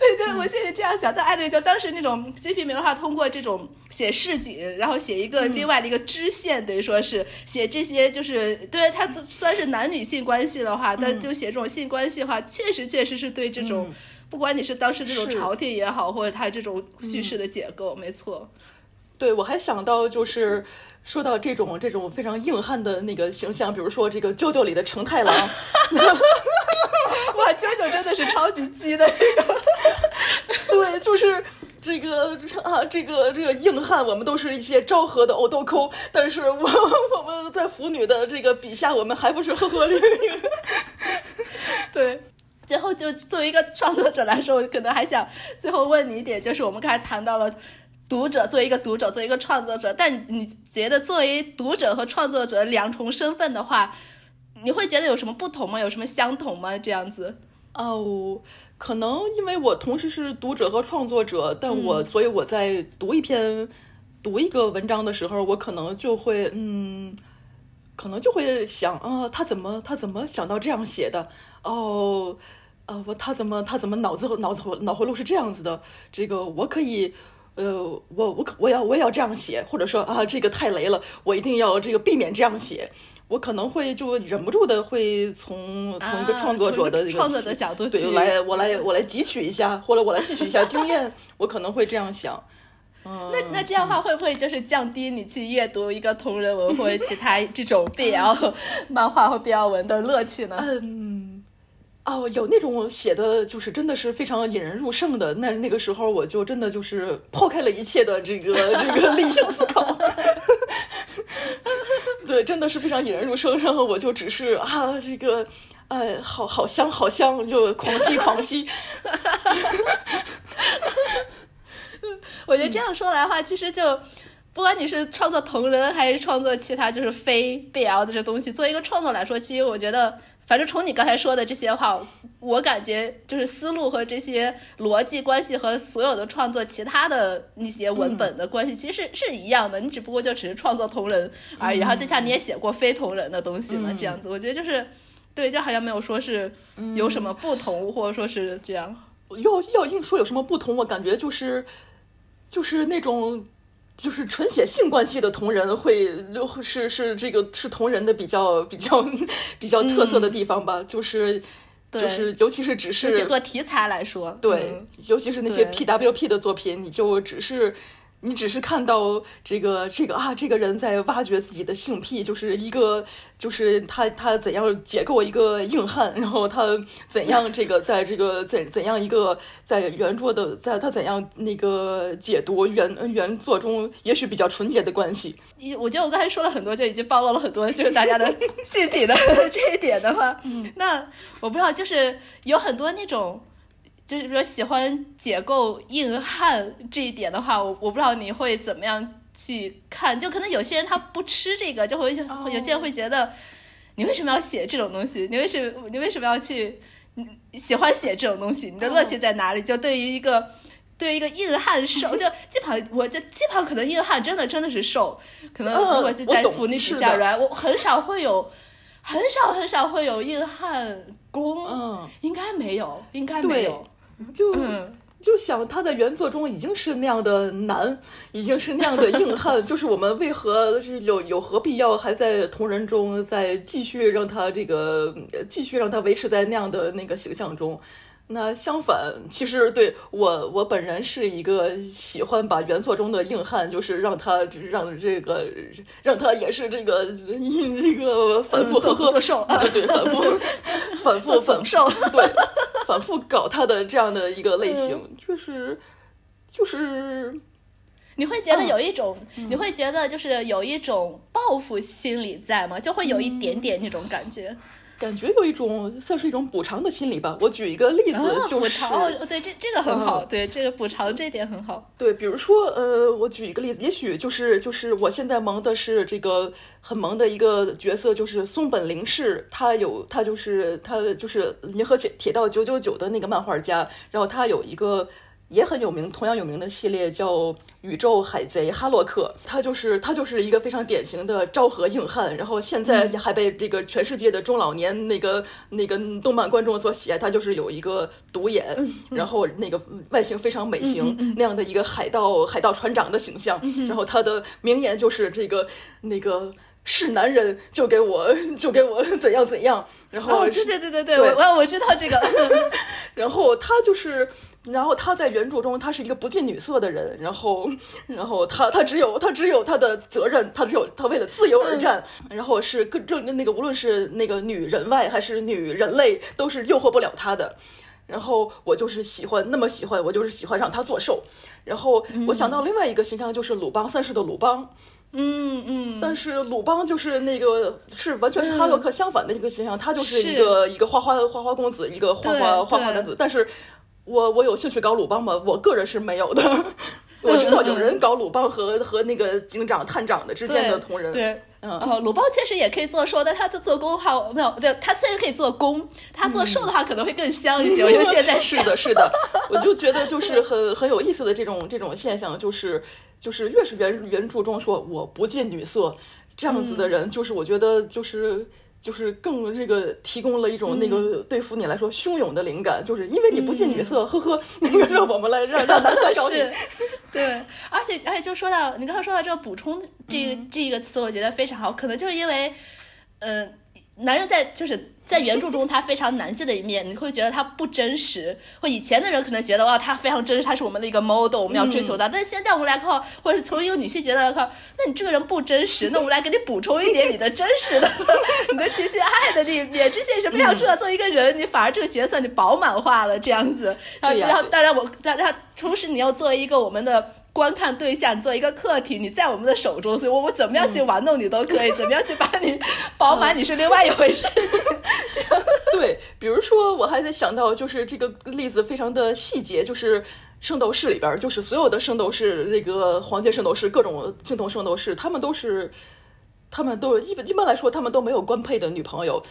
对，就我现在这样想，但艾丽就当时那种金瓶梅的话，通过这种写市井，然后写一个另外的一个支线，等于说是写这些，就是对他算是男女性关系的话，但就写这种性关系。话确实确实是对这种，不管你是当时这种朝廷也好，或者他这种叙事的结构，没错。对，我还想到就是说到这种这种非常硬汉的那个形象，比如说这个《啾啾》里的成太郎。哇，啾啾真的是超级鸡的那个。对，就是这个啊，这个这个硬汉，我们都是一些昭和的欧豆抠，但是我 我们在腐女的这个笔下，我们还不是呵呵绿绿。对，最后就作为一个创作者来说，我可能还想最后问你一点，就是我们刚才谈到了读者，作为一个读者，作为一个创作者，但你觉得作为读者和创作者两重身份的话，你会觉得有什么不同吗？有什么相同吗？这样子？哦，可能因为我同时是读者和创作者，但我所以我在读一篇读一个文章的时候，我可能就会嗯。可能就会想啊，他怎么他怎么想到这样写的？哦，呃，我他怎么他怎么脑子脑子脑回路是这样子的？这个我可以，呃，我我可我要我也要这样写，或者说啊，这个太雷了，我一定要这个避免这样写。我可能会就忍不住的会从从一个创作者的创作的角度对来我来我来汲取一下，或者我来吸取一下经验，我可能会这样想。那那这样的话会不会就是降低你去阅读一个同人文或者其他这种 BL 漫画或 BL 文的乐趣呢？嗯，哦，有那种写的就是真的是非常引人入胜的，那那个时候我就真的就是抛开了一切的这个 这个理性思考，对，真的是非常引人入胜，然后我就只是啊这个哎好好香好香就狂吸狂吸。我觉得这样说来的话，其实就不管你是创作同人还是创作其他就是非 BL 的这东西，作为一个创作来说，其实我觉得，反正从你刚才说的这些话，我感觉就是思路和这些逻辑关系和所有的创作其他的那些文本的关系，其实是是一样的。你只不过就只是创作同人而已。然后就像你也写过非同人的东西嘛，这样子，我觉得就是对，就好像没有说是有什么不同，或者说是这样。要要硬说有什么不同，我感觉就是。就是那种，就是纯写性关系的同人会，是是这个是同人的比较比较 比较特色的地方吧，就是就是尤其是只是写作题材来说，对，尤其是那些 PWP 的作品，你就只是。你只是看到这个这个啊，这个人在挖掘自己的性癖，就是一个，就是他他怎样解构一个硬汉，然后他怎样这个在这个怎怎样一个在原作的，在他怎样那个解读原原作中也许比较纯洁的关系。你我觉得我刚才说了很多，就已经暴露了很多，就是大家的性癖的 这一点的话，那我不知道，就是有很多那种。就是说喜欢解构硬汉这一点的话，我我不知道你会怎么样去看。就可能有些人他不吃这个，就会有些人会觉得，你为什么要写这种东西？你为什么你为什么要去喜欢写这种东西？你的乐趣在哪里？就对于一个对于一个硬汉 瘦，就基本上我这基本上可能硬汉真的真的是瘦，可能如果就在腐女笔下来，我很少会有很少很少会有硬汉攻，嗯，应该没有，应该没有。就就想他在原作中已经是那样的难，已经是那样的硬汉，就是我们为何是有有何必要还在同人中再继续让他这个继续让他维持在那样的那个形象中？那相反，其实对我我本人是一个喜欢把原作中的硬汉，就是让他让这个让他也是这个这个反复做做瘦，对反复 反复总瘦，对反复搞他的这样的一个类型，就是就是你会觉得有一种你会觉得就是有一种报复心理在吗？就会有一点点那种感觉。感觉有一种算是一种补偿的心理吧。我举一个例子，就是补偿，对这这个很好，对这个补偿这点很好。对，比如说，呃，我举一个例子，也许就是就是我现在萌的是这个很萌的一个角色，就是松本零士，他有他就是他就是银河铁铁道九九九的那个漫画家，然后他有一个。也很有名，同样有名的系列叫《宇宙海贼哈洛克》，他就是他就是一个非常典型的昭和硬汉，然后现在还被这个全世界的中老年那个那个动漫观众所喜爱。他就是有一个独眼，然后那个外形非常美型那样的一个海盗海盗船长的形象，然后他的名言就是这个那个是男人就给我就给我怎样怎样，然后对对对对对，我我知道这个，然后他就是。然后他在原著中，他是一个不近女色的人。然后，然后他他只有他只有他的责任，他只有他为了自由而战。然后是各正那个无论是那个女人外还是女人类，都是诱惑不了他的。然后我就是喜欢那么喜欢，我就是喜欢让他做受。然后我想到另外一个形象就是鲁邦三世的鲁邦，嗯嗯。但是鲁邦就是那个是完全是哈洛克相反的一个形象，他就是一个一个花花花花公子，一个花花花花男子，但是。我我有兴趣搞鲁邦吗？我个人是没有的。我知道有人搞鲁邦和和那个警长、探长的之间的同人。对，嗯，鲁邦确实也可以做兽，但他的做工的话没有。对他确实可以做工，他做兽的话可能会更香一些。我觉得现在 是的，是的，我就觉得就是很很有意思的这种这种现象，就是就是越是原原著中说我不近女色这样子的人，就是我觉得就是。就是更这个提供了一种那个对付你来说汹涌的灵感，就是因为你不近女色，呵呵，那个让我们来让让男的来找你。对，而且而且就说到你刚才说到这个补充这个这个词，我觉得非常好，可能就是因为，嗯，男人在就是。在原著中，他非常男性的一面，你会觉得他不真实。或以前的人可能觉得哇，他非常真实，他是我们的一个 model，我们要追求他。但是现在我们来看，或者是从一个女性角度来看，那你这个人不真实，那我们来给你补充一点你的真实的，你的情情爱的那一面，这些也是非常重要。做一个人，你反而这个角色你饱满化了这样子。然后，然后，当然我，当然同时你要作为一个我们的。观看对象做一个客体，你在我们的手中，所以我我怎么样去玩弄你都可以，怎么样去把你饱满，你是另外一回事。对，比如说我还在想到，就是这个例子非常的细节，就是圣斗士里边，就是所有的圣斗士，那个黄金圣斗士，各种青铜圣斗士，他们都是，他们都一般一般来说，他们都没有官配的女朋友。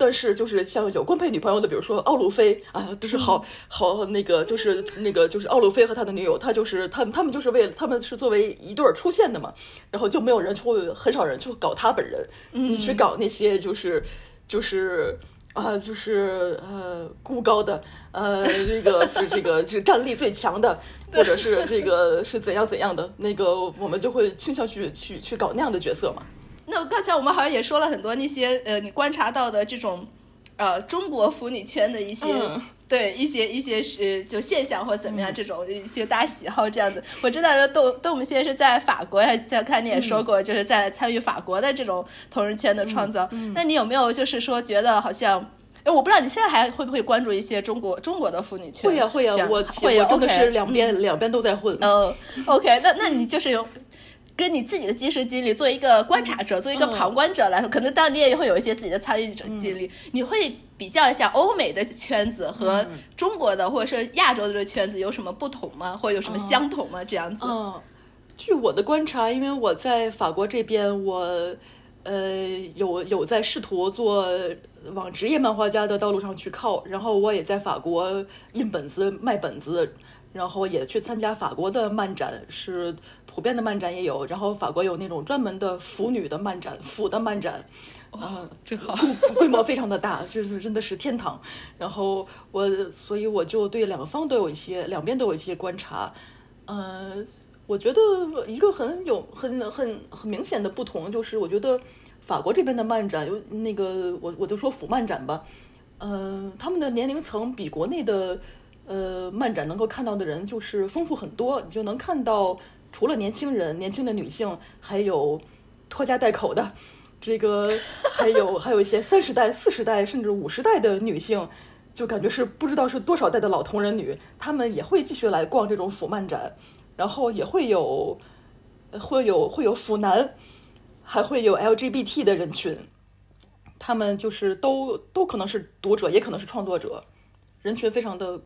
但是就是像有官配女朋友的，比如说奥路菲啊，就是好好那个，就是那个就是奥路菲和他的女友，他就是他们他们就是为了他们是作为一对儿出现的嘛，然后就没有人去很少人去搞他本人，你去搞那些就是就是啊，就是呃，孤高的，呃，这个是这个是战力最强的，或者是这个是怎样怎样的，那个我们就会倾向去去去搞那样的角色嘛。那刚才我们好像也说了很多那些呃，你观察到的这种呃中国腐女圈的一些。对一些一些是就现象或怎么样这种一些大喜好这样子，我知道说豆豆们现在是在法国，在看你也说过，就是在参与法国的这种同人圈的创造。那你有没有就是说觉得好像，哎，我不知道你现在还会不会关注一些中国中国的妇女圈？会呀会呀，我会呀，真的是两边两边都在混。嗯，OK，那那你就是有。跟你自己的亲身经历，作为一个观察者，作为一个旁观者来说，可能当然你也会有一些自己的参与者经历。你会比较一下欧美的圈子和中国的或者是亚洲的这个圈子有什么不同吗？或者有什么相同吗？这样子。嗯，据我的观察，因为我在法国这边，我呃有有在试图做往职业漫画家的道路上去靠，然后我也在法国印本子卖本子。然后也去参加法国的漫展，是普遍的漫展也有。然后法国有那种专门的腐女的漫展，腐的漫展，啊，真好，规模非常的大，这是真的是天堂。然后我，所以我就对两方都有一些，两边都有一些观察。嗯，我觉得一个很有很很很明显的不同就是，我觉得法国这边的漫展有那个，我我就说腐漫展吧，嗯，他们的年龄层比国内的。呃，漫展能够看到的人就是丰富很多，你就能看到除了年轻人、年轻的女性，还有拖家带口的，这个还有还有一些三十代、四十代甚至五十代的女性，就感觉是不知道是多少代的老同人女，她们也会继续来逛这种腐漫展，然后也会有会有会有腐男，还会有 LGBT 的人群，他们就是都都可能是读者，也可能是创作者，人群非常的。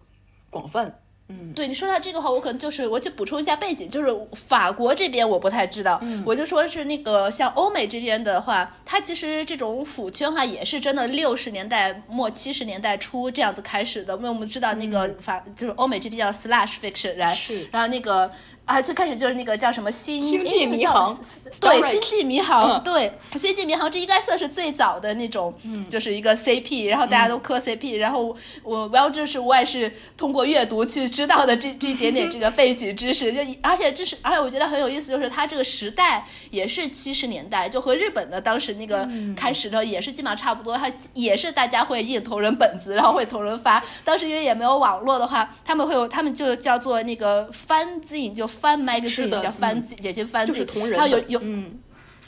广泛，嗯，对你说到这个话，我可能就是我去补充一下背景，就是法国这边我不太知道，我就说是那个像欧美这边的话，它其实这种腐圈话也是真的六十年代末七十年代初这样子开始的，因为我们知道那个法就是欧美这边叫 slash fiction，然然后那个。啊，最开始就是那个叫什么《星际迷航》，对，《星际迷航》，对，《星际迷航》这应该算是最早的那种，就是一个 CP，然后大家都磕 CP，然后我，然后就是我也是通过阅读去知道的这这一点点这个背景知识，就而且这是，而且我觉得很有意思，就是它这个时代也是七十年代，就和日本的当时那个开始的也是基本上差不多，它也是大家会印同人本子，然后会同人发，当时因为也没有网络的话，他们会有，他们就叫做那个翻镜就。翻 magazine 叫翻字，简称翻字，然后有有嗯。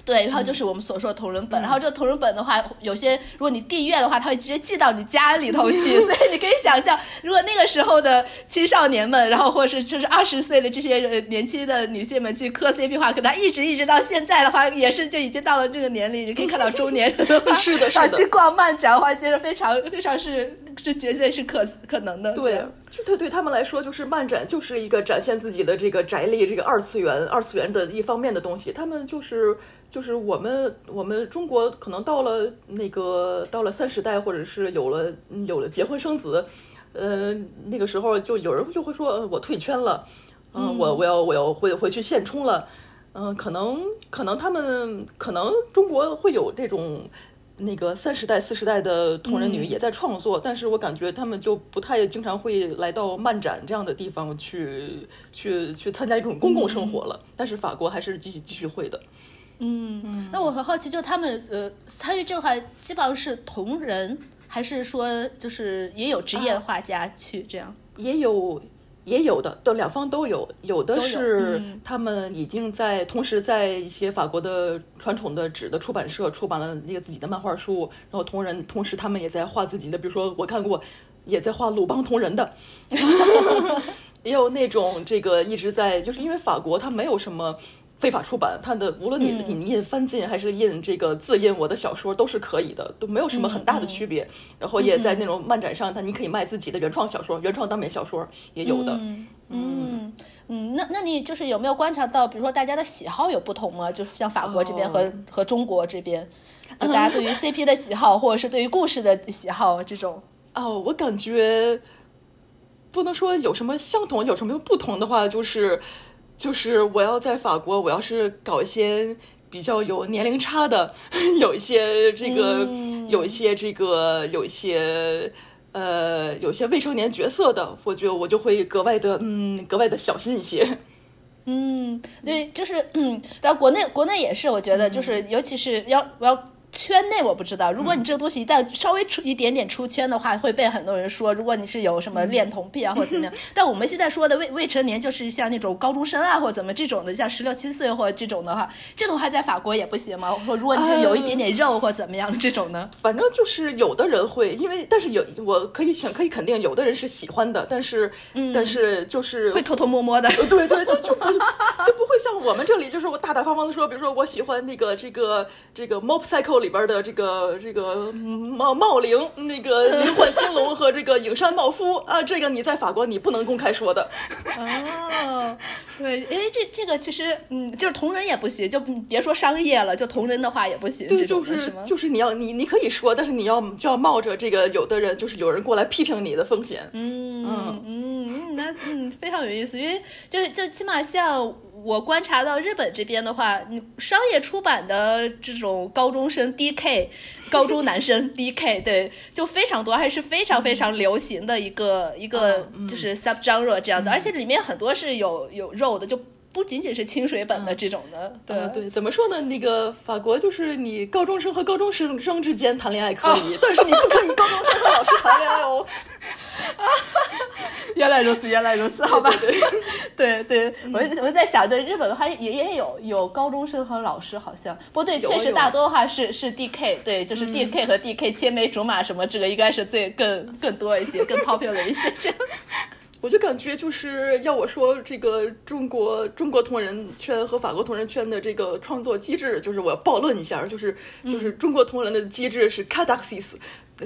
对，然后就是我们所说的同人本，然后这个同人本的话，有些如果你订阅的话，它会直接寄到你家里头去，所以你可以想象，如果那个时候的青少年们，然后或者是就是二十岁的这些年轻的女性们去磕 CP 的话，可能一直一直到现在的话，也是就已经到了这个年龄，你可以看到中年人的话，是的，是的，去逛漫展的话，觉得非常非常是是绝对是可可能的。对，就对对他们来说，就是漫展就是一个展现自己的这个宅力，这个二次元二次元的一方面的东西，他们就是。就是我们，我们中国可能到了那个到了三十代，或者是有了有了结婚生子，呃，那个时候就有人就会说，我退圈了，嗯，我我要我要回回去现充了，嗯，可能可能他们可能中国会有这种那个三十代四十代的同人女也在创作，但是我感觉他们就不太经常会来到漫展这样的地方去去去参加一种公共生活了，但是法国还是继续继续会的。嗯，那我很好奇，就他们呃参与这块基本上是同人，还是说就是也有职业画家去这样？也有，也有的，都两方都有。有的是他们已经在同时在一些法国的传统的纸的出版社出版了那个自己的漫画书，然后同人同时他们也在画自己的，比如说我看过也在画鲁邦同人的 也有那种这个一直在就是因为法国它没有什么。非法出版，它的无论你你印翻进还是印这个自印我的小说都是可以的，都没有什么很大的区别。然后也在那种漫展上，它你可以卖自己的原创小说、原创耽美小说也有的。嗯嗯，那那你就是有没有观察到，比如说大家的喜好有不同吗？就是像法国这边和和中国这边，就大家对于 CP 的喜好，或者是对于故事的喜好这种。哦，我感觉不能说有什么相同，有什么不同的话，就是。就是我要在法国，我要是搞一些比较有年龄差的，有一些这个，嗯有一些这个，有一些呃，有一些未成年角色的，我觉得我就会格外的嗯，格外的小心一些。嗯，对，就是嗯，但国内国内也是，我觉得就是，尤其是要我要。圈内我不知道，如果你这个东西一旦稍微出一点点出圈的话，会被很多人说。如果你是有什么恋童癖啊，或者怎么样，但我们现在说的未未成年，就是像那种高中生啊，或者怎么这种的，像十六七岁或者这种的话，这种话在法国也不行吗？或如果你是有一点点肉或怎么样这种呢？反正就是有的人会，因为但是有我可以想可以肯定，有的人是喜欢的，但是、但是就是会偷偷摸摸的。对对对，就不就不会像我们这里，就是我大大方方的说，比如说我喜欢那个这个这个 Mob Psycho 里边的这个这个茂茂陵，那个 灵幻兴隆和这个影山茂夫啊，这个你在法国你不能公开说的。哦，对，因为这这个其实嗯，就是同人也不行，就别说商业了，就同人的话也不行，对，这就种的吗？是就是你要你你可以说，但是你要就要冒着这个有的人就是有人过来批评你的风险。嗯嗯嗯，那嗯非常有意思，因为就是就起码像我观察到日本这边的话，你商业出版的这种高中生 DK，高中男生 DK，对，就非常多，还是非常非常流行的一个一个就是 sub genre 这样子，而且里面很多是有有肉的，就不仅仅是清水本的这种的，对、嗯，对，怎么说呢？那个法国就是你高中生和高中生生之间谈恋爱可以，但是你不可以高中生和老师谈恋爱哦。原来如此，原来如此，好吧？对 对，我我在想，对日本的话也也有有高中生和老师，好像不对，确实大多的话是是 DK，对，就是 DK 和 DK 青梅竹马什么，这个应该是最更更多一些，更 popular 一些，这样。我就感觉就是要我说这个中国中国同人圈和法国同人圈的这个创作机制，就是我要暴论一下，就是就是中国同人的机制是 cataxis。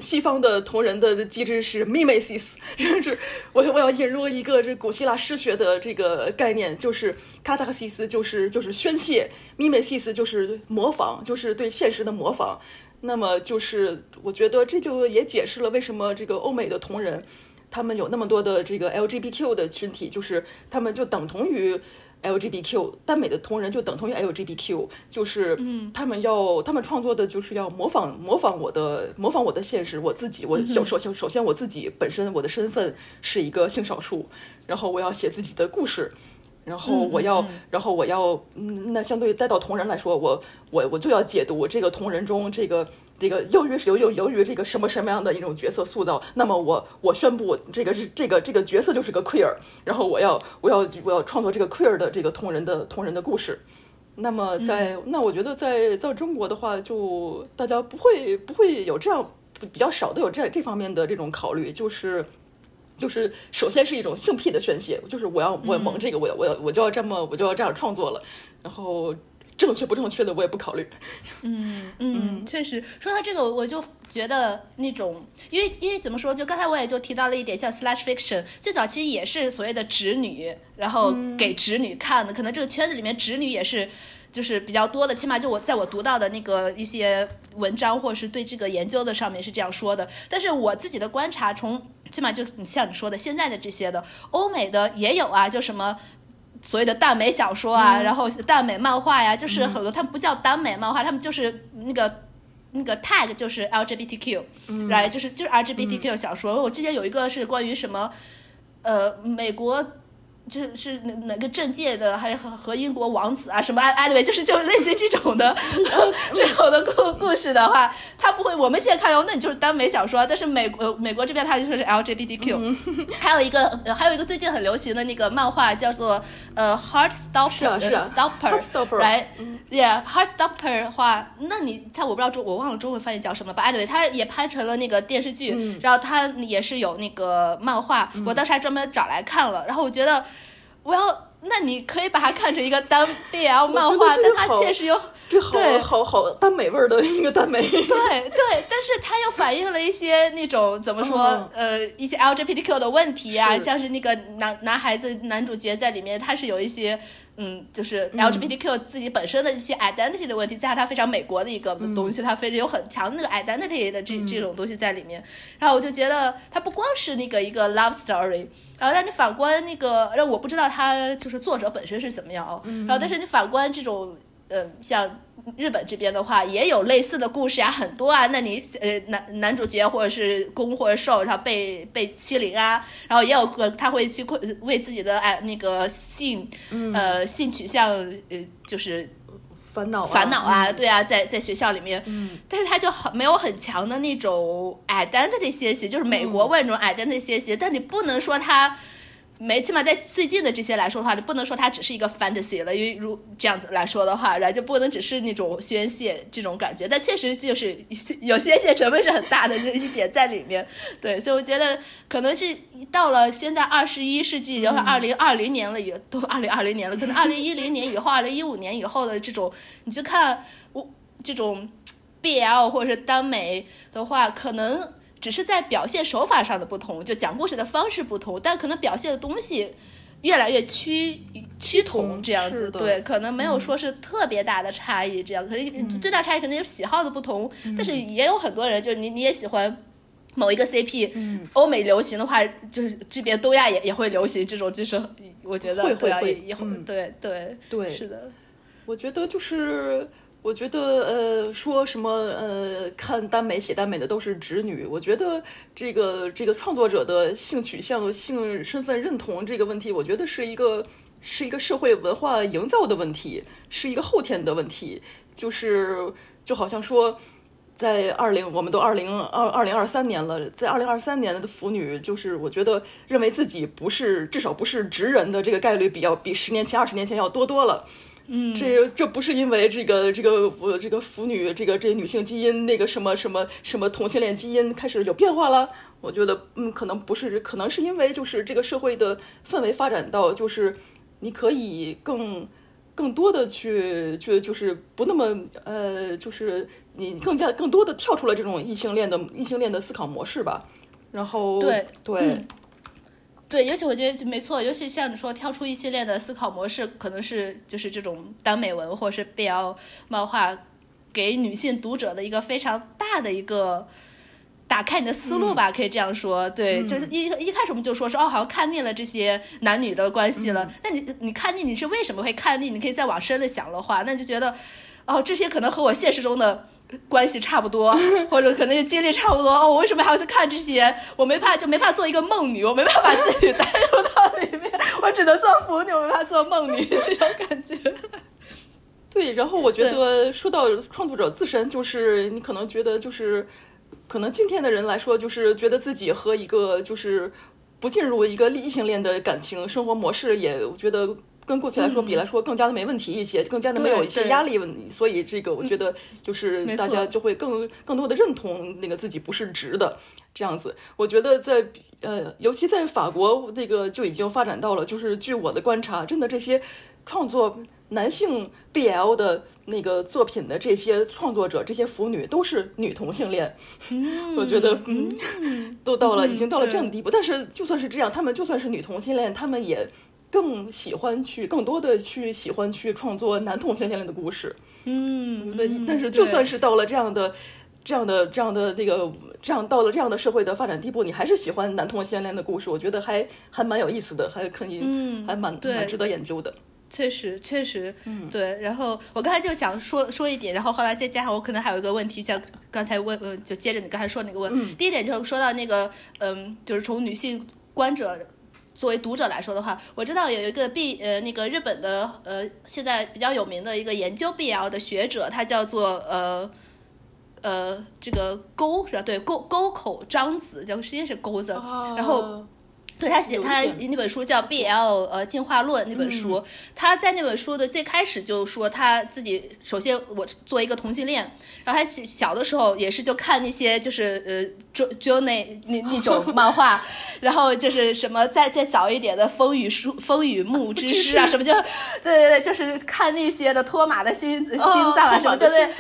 西方的同人的机制是 mimesis，就是我我要引入一个这古希腊诗学的这个概念，就是 cataxis 就是就是宣泄，mimesis 就是模仿，就是对现实的模仿。那么就是我觉得这就也解释了为什么这个欧美的同人。他们有那么多的这个 LGBTQ 的群体，就是他们就等同于 LGBTQ，耽美的同人就等同于 LGBTQ，就是他们要他们创作的就是要模仿模仿我的模仿我的现实，我自己我首首先首先我自己本身我的身份是一个性少数，然后我要写自己的故事。然后我要，然后我要，嗯，那相对于带到同人来说，我我我就要解读这个同人中这个这个由于是由由由于这个什么什么样的一种角色塑造，那么我我宣布这个是这个这个角色就是个 queer，然后我要我要我要创作这个 queer 的这个同人的同人的故事。那么在、那我觉得在在中国的话，就大家不会不会有这样比较少的有这这方面的这种考虑，就是。就是首先是一种性癖的宣泄，就是我要我萌这个，我要我要我就要这么我就要这样创作了，然后正确不正确的我也不考虑。嗯嗯，确实说到这个，我就觉得那种，因为因为怎么说，就刚才我也就提到了一点，像 slash fiction，最早其实也是所谓的直女，然后给直女看的，可能这个圈子里面直女也是。就是比较多的，起码就我在我读到的那个一些文章，或者是对这个研究的上面是这样说的。但是我自己的观察，从起码就你像你说的现在的这些的欧美的也有啊，就什么所谓的耽美小说啊，然后耽美漫画呀，就是很多他们不叫耽美漫画，他们就是那个那个 tag 就是 LGBTQ，来、就是就是 LGBTQ 小说。我之前有一个是关于什么，呃，美国。就是是哪哪个政界的，还是和和英国王子啊什么？anyway，就是就类似于这种的，这种的故故事的话，他不会。我们现在看哦，那你就是耽美小说，但是美国美国这边他就说是 LGBTQ。还有一个呃还有一个最近很流行的那个漫画叫做呃 Heartstopper 是啊是啊 Stopper 的话，那你他我不知道中我忘了中文翻译叫什么了吧？anyway，他也拍成了那个电视剧，然后他也是有那个漫画，我当时还专门找来看了，然后我觉得。我要，那你可以把它看成一个单 BL 漫画，但它确实有这好对好好耽美味儿的一个耽美。对对，但是它又反映了一些那种怎么说、嗯呃一些 LGBTQ 的问题啊，是像是那个男男孩子男主角在里面，他是有一些。嗯，就是 LGBTQ 自己本身的一些 identity 的问题，加上它非常美国的一个东西，它非常有很强的那个 identity 的这这种东西在里面。然后我就觉得它不光是那个一个 love story，然后但你反观那个，让我不知道它就是作者本身是怎么样哦。然后但是你反观这种呃，像日本这边的话，也有类似的故事啊，很多啊。那你呃男男主角或者是攻或者受，然后被被欺凌啊，然后也有个他会去为自己的哎那个性呃性取向呃就是烦恼烦恼啊，对啊，在在学校里面，但是他就很没有很强的那种 identity 些些，就是美国味那种 identity 些些，但你不能说他。没，起码在最近的这些来说的话，你不能说它只是一个 fantasy 了，因为如这样子来说的话，然后就不能只是那种宣泄这种感觉，但确实就是有宣泄成分是很大的一点在里面。对，所以我觉得可能是到了现在二十一世纪，就是二零二零年了，也都二零二零年了，可能二零一零年以后，二零一五年以后的这种，你就看我这种 BL 或者是耽美的话，可能。只是在表现手法上的不同，就讲故事的方式不同，但可能表现的东西越来越趋趋同这样子。对，可能没有说是特别大的差异，这样可能最大差异可能有喜好的不同，但是也有很多人就是你你也喜欢某一个 CP，嗯。欧美流行的话，就是这边东亚也也会流行这种，就是我觉得会会也会对对对。是的，我觉得就是。我觉得，呃，说什么，呃，看耽美写耽美的都是直女。我觉得这个这个创作者的性取向、性身份认同这个问题，我觉得是一个是一个社会文化营造的问题，是一个后天的问题。就是就好像说，在二零，我们都二零二二零二三年了，在二零二三年的腐女，就是我觉得认为自己不是，至少不是直人的这个概率，比较比十年前、二十年前要多多了。嗯，这这不是因为这个这个腐这个腐女这个这女性基因那个什么什么什么同性恋基因开始有变化了？我觉得嗯，可能不是，可能是因为就是这个社会的氛围发展到就是你可以更更多的去去就是不那么呃，就是你更加更多的跳出了这种异性恋的异性恋的思考模式吧。然后对对。对，尤其我觉得没错，尤其像你说跳出一系列的思考模式，可能是就是这种耽美文或者是 BL 漫画，给女性读者的一个非常大的一个打开你的思路吧，可以这样说。对，就是一一开始我们就说说哦，好像看腻了这些男女的关系了。那你你看腻，你是为什么会看腻？你可以再往深的想的话，那就觉得哦，这些可能和我现实中的。关系差不多，或者可能经历差不多哦。我为什么还要去看这些？我没怕，就没怕做一个梦女，我没办法把自己 带入到里面，我只能做腐女，我没法做梦女这种感觉。对，然后我觉得说到创作者自身，就是你可能觉得就是，可能今天的人来说，就是觉得自己和一个就是不进入一个异性恋的感情生活模式，也我觉得。跟过去来说比来说更加的没问题一些，更加的没有一些压力问题，所以这个我觉得就是大家就会更更多的认同那个自己不是直的这样子。我觉得在呃，尤其在法国那个就已经发展到了，就是据我的观察，真的这些创作男性 BL 的那个作品的这些创作者，这些腐女都是女同性恋。我觉得嗯，都到了已经到了这样的地步。但是就算是这样，他们就算是女同性恋，他们也。更喜欢去更多的去喜欢去创作男同性恋的故事，嗯，那但是就算是到了这样的、这样的、这样的那个这样到了这样的社会的发展地步，你还是喜欢男同性恋的故事，我觉得还还蛮有意思的，还可以，嗯，还蛮蛮值得研究的。确实，确实，嗯，对。然后我刚才就想说说一点，然后后来再加上我可能还有一个问题，像刚才问，嗯，就接着你刚才说那个问，第一点就是说到那个，嗯，就是从女性观者。作为读者来说的话，我知道有一个 B 呃那个日本的呃现在比较有名的一个研究 BL 的学者，他叫做呃呃这个沟是吧？对沟沟口章子，叫实际是钩子，然后。对他写他那本书叫《B L 呃进化论》那本书，他在那本书的最开始就说他自己首先我作为一个同性恋，然后他小的时候也是就看那些就是呃 Jo Jo 那那那 种漫画，然后就是什么再再早一点的《风雨书风雨木 之诗》啊什么就对对对，就是看那些的托马的心心脏啊什么就对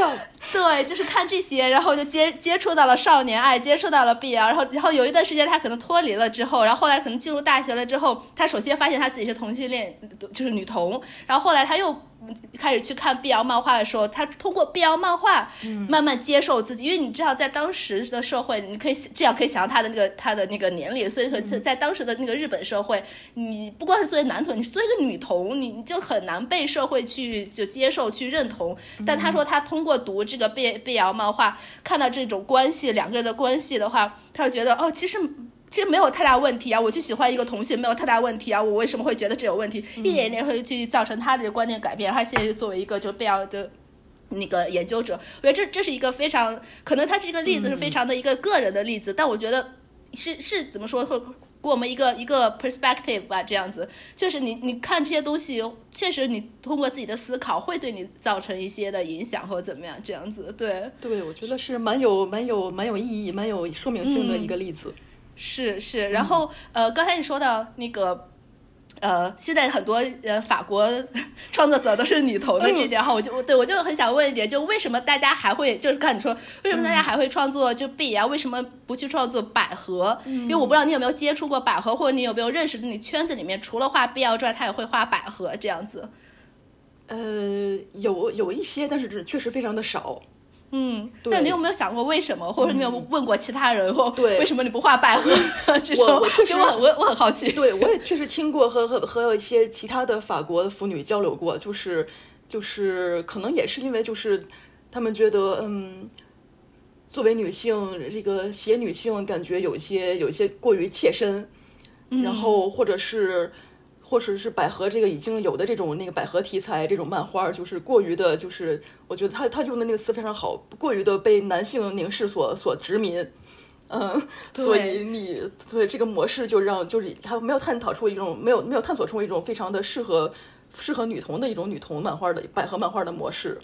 对，就是看这些，然后就接接触到了少年爱，接触到了 B L，然后然后有一段时间他可能脱离了之后，然后后来可能。可能进入大学了之后，他首先发现他自己是同性恋，就是女同，然后后来他又。开始去看 BL 漫画的时候，他通过 BL 漫画慢慢接受自己，因为你知道，在当时的社会，你可以这样可以想到他的那个他的那个年龄，所以说在当时的那个日本社会，你不光是作为男同，你是作为一个女同，你就很难被社会去就接受去认同。但他说他通过读这个 B BL 漫画，看到这种关系两个人的关系的话，他就觉得哦，其实。其实没有太大问题啊，我去喜欢一个同性没有太大问题啊，我为什么会觉得这有问题？一点一点会去造成他的观念改变。他现在就作为一个就必要的那个研究者，我觉得这这是一个非常可能他这个例子是非常的一个个人的例子，但我觉得是是怎么说会给我们一个一个 perspective 吧，这样子确实你你看这些东西，确实你通过自己的思考会对你造成一些的影响或者怎么样这样子。对对，我觉得是蛮有蛮有蛮有意义、蛮有说明性的一个例子。是是，然后呃，刚才你说到那个，呃，现在很多呃法国创作者都是女同的这点哈，我就对我就很想问一点，就为什么大家还会就是看你说为什么大家还会创作就 B 啊？为什么不去创作百合？因为我不知道你有没有接触过百合，或者你有没有认识的你圈子里面除了画 B L 之外，他也会画百合这样子。呃，有有一些，但是这确实非常的少。嗯，那你有没有想过为什么，或者你有问过其他人，或对为什么你不画百合？我我确实我很我我很好奇。对，我也确实听过和和和一些其他的法国的妇女交流过，就是就是可能也是因为就是他们觉得嗯，作为女性这个写女性感觉有一些有一些过于切身，然后或者是。或者是百合这个已经有的这种那个百合题材这种漫画，就是过于的，就是我觉得他他用的那个词非常好，过于的被男性凝视所所殖民，嗯，所以你所以这个模式就让就是他没有探讨出一种没有没有探索出一种非常的适合适合女童的一种女童漫画的百合漫画的模式。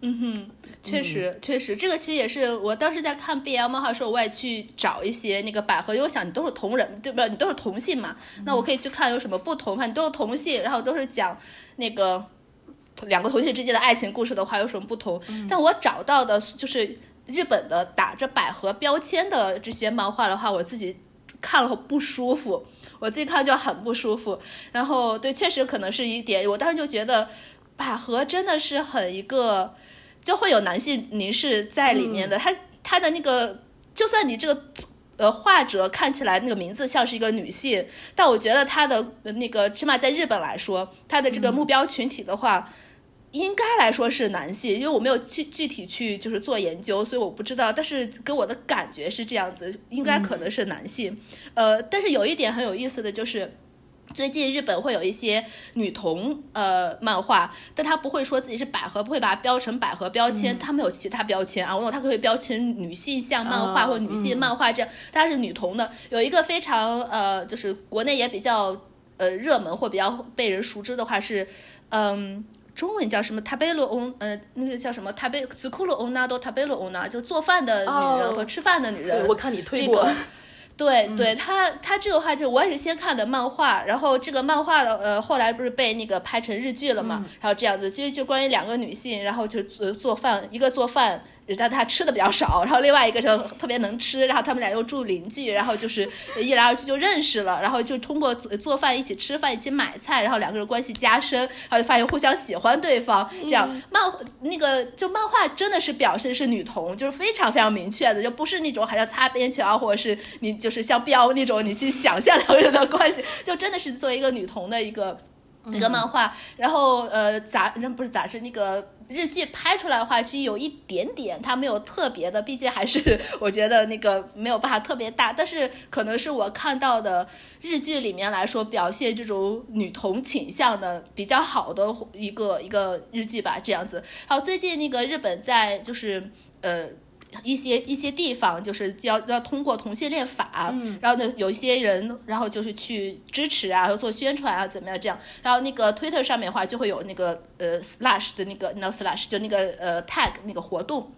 嗯哼，确实确实，这个其实也是我当时在看 BL 漫画的时候，我也去找一些那个百合，因为我想你都是同人，对不？你都是同性嘛，那我可以去看有什么不同。看你都是同性，然后都是讲那个两个同性之间的爱情故事的话，有什么不同？但我找到的就是日本的打着百合标签的这些漫画的话，我自己看了不舒服，我自己看就很不舒服。然后对，确实可能是一点，我当时就觉得百合真的是很一个。就会有男性凝视在里面的，他他的那个，就算你这个呃画者看起来那个名字像是一个女性，但我觉得他的那个起码在日本来说，他的这个目标群体的话，应该来说是男性，因为我没有具具体去就是做研究，所以我不知道，但是给我的感觉是这样子，应该可能是男性。呃，但是有一点很有意思的就是。最近日本会有一些女童呃漫画，但她不会说自己是百合，不会把它标成百合标签，他没有其他标签啊。我懂他可以标成女性向漫画或女性漫画这样，它是女童的。有一个非常呃，就是国内也比较呃热门或比较被人熟知的话是，嗯，中文叫什么？塔贝罗翁呃，那个叫什么？塔贝子库罗翁纳多塔贝罗翁纳，就是做饭的女人和吃饭的女人。我看你推过。对对，他他这个话就我也是先看的漫画，然后这个漫画的呃后来不是被那个拍成日剧了嘛，然后这样子就就关于两个女性，然后就做做饭，一个做饭。但他吃的比较少，然后另外一个就特别能吃，然后他们俩又住邻居，然后就是一来二去就认识了，然后就通过做饭一起吃饭，一起买菜，然后两个人关系加深，然后就发现互相喜欢对方。这样漫那个就漫画真的是表示是女同，就是非常非常明确的，就不是那种好像擦边球啊，或者是你就是像标那种你去想象两个人的关系，就真的是作为一个女同的一个一个漫画。然后呃杂那不是杂志那个。日剧拍出来的话，其实有一点点，它没有特别的，毕竟还是 我觉得那个没有办法特别大。但是可能是我看到的日剧里面来说，表现这种女同倾向的比较好的一个一个日剧吧，这样子。好，最近那个日本在就是呃。一些一些地方就是要要通过同性恋法，然后呢，有一些人，然后就是去支持啊，做宣传啊，怎么样这样？然后那个 Twitter 上面的话就会有那个呃 slash 的那个 no slash 就那个呃 tag 那个活动，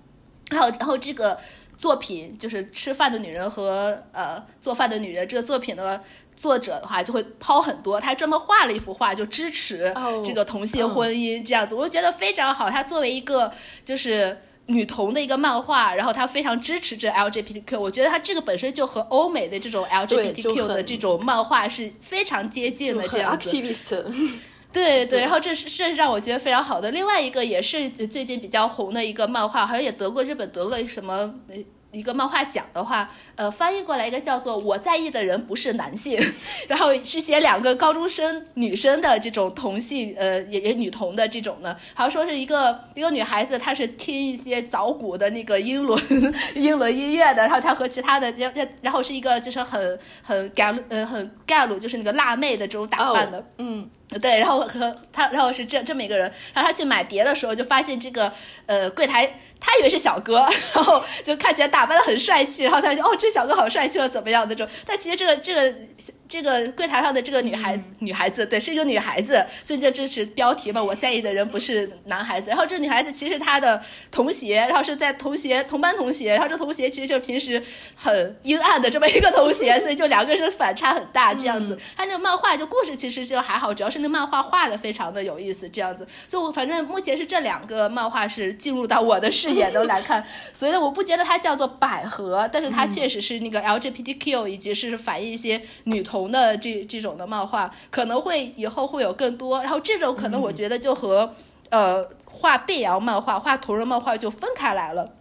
然后然后这个作品就是吃饭的女人和呃做饭的女人这个作品的作者的话就会抛很多，他还专门画了一幅画就支持这个同性婚姻这样子，我就觉得非常好。他作为一个就是。女童的一个漫画，然后他非常支持这 LGBTQ，我觉得他这个本身就和欧美的这种 LGBTQ 的这种漫画是非常接近的这样子。对对，然后这是这是让我觉得非常好的。另外一个也是最近比较红的一个漫画，好像也得过日本得了什么。一个漫画奖的话，呃，翻译过来一个叫做“我在意的人不是男性”，然后是写两个高中生女生的这种同性，呃，也也女同的这种的，好像说是一个一个女孩子，她是听一些早古的那个英伦 英伦音乐的，然后她和其他的，然然后是一个就是很很 gal 呃很 gal 就是那个辣妹的这种打扮的，嗯。对，然后和他，然后是这这么一个人，然后他去买碟的时候，就发现这个呃柜台，他以为是小哥，然后就看起来打扮的很帅气，然后他就哦，这小哥好帅气，怎么样的这种？但其实这个这个这个柜台上的这个女孩女孩子，对，是一个女孩子，所以就这是标题嘛。我在意的人不是男孩子，然后这女孩子其实她的同学，然后是在同学同班同学，然后这同学其实就平时很阴暗的这么一个同学，所以就两个人反差很大这样子。他那个漫画就故事其实就还好，主要是。那漫画画的非常的有意思，这样子，就反正目前是这两个漫画是进入到我的视野都来看，所以呢，我不觉得它叫做百合，但是它确实是那个 LGBTQ 以及是反映一些女童的这这种的漫画，可能会以后会有更多，然后这种可能我觉得就和呃画 BL 漫画、画同人漫画就分开来了，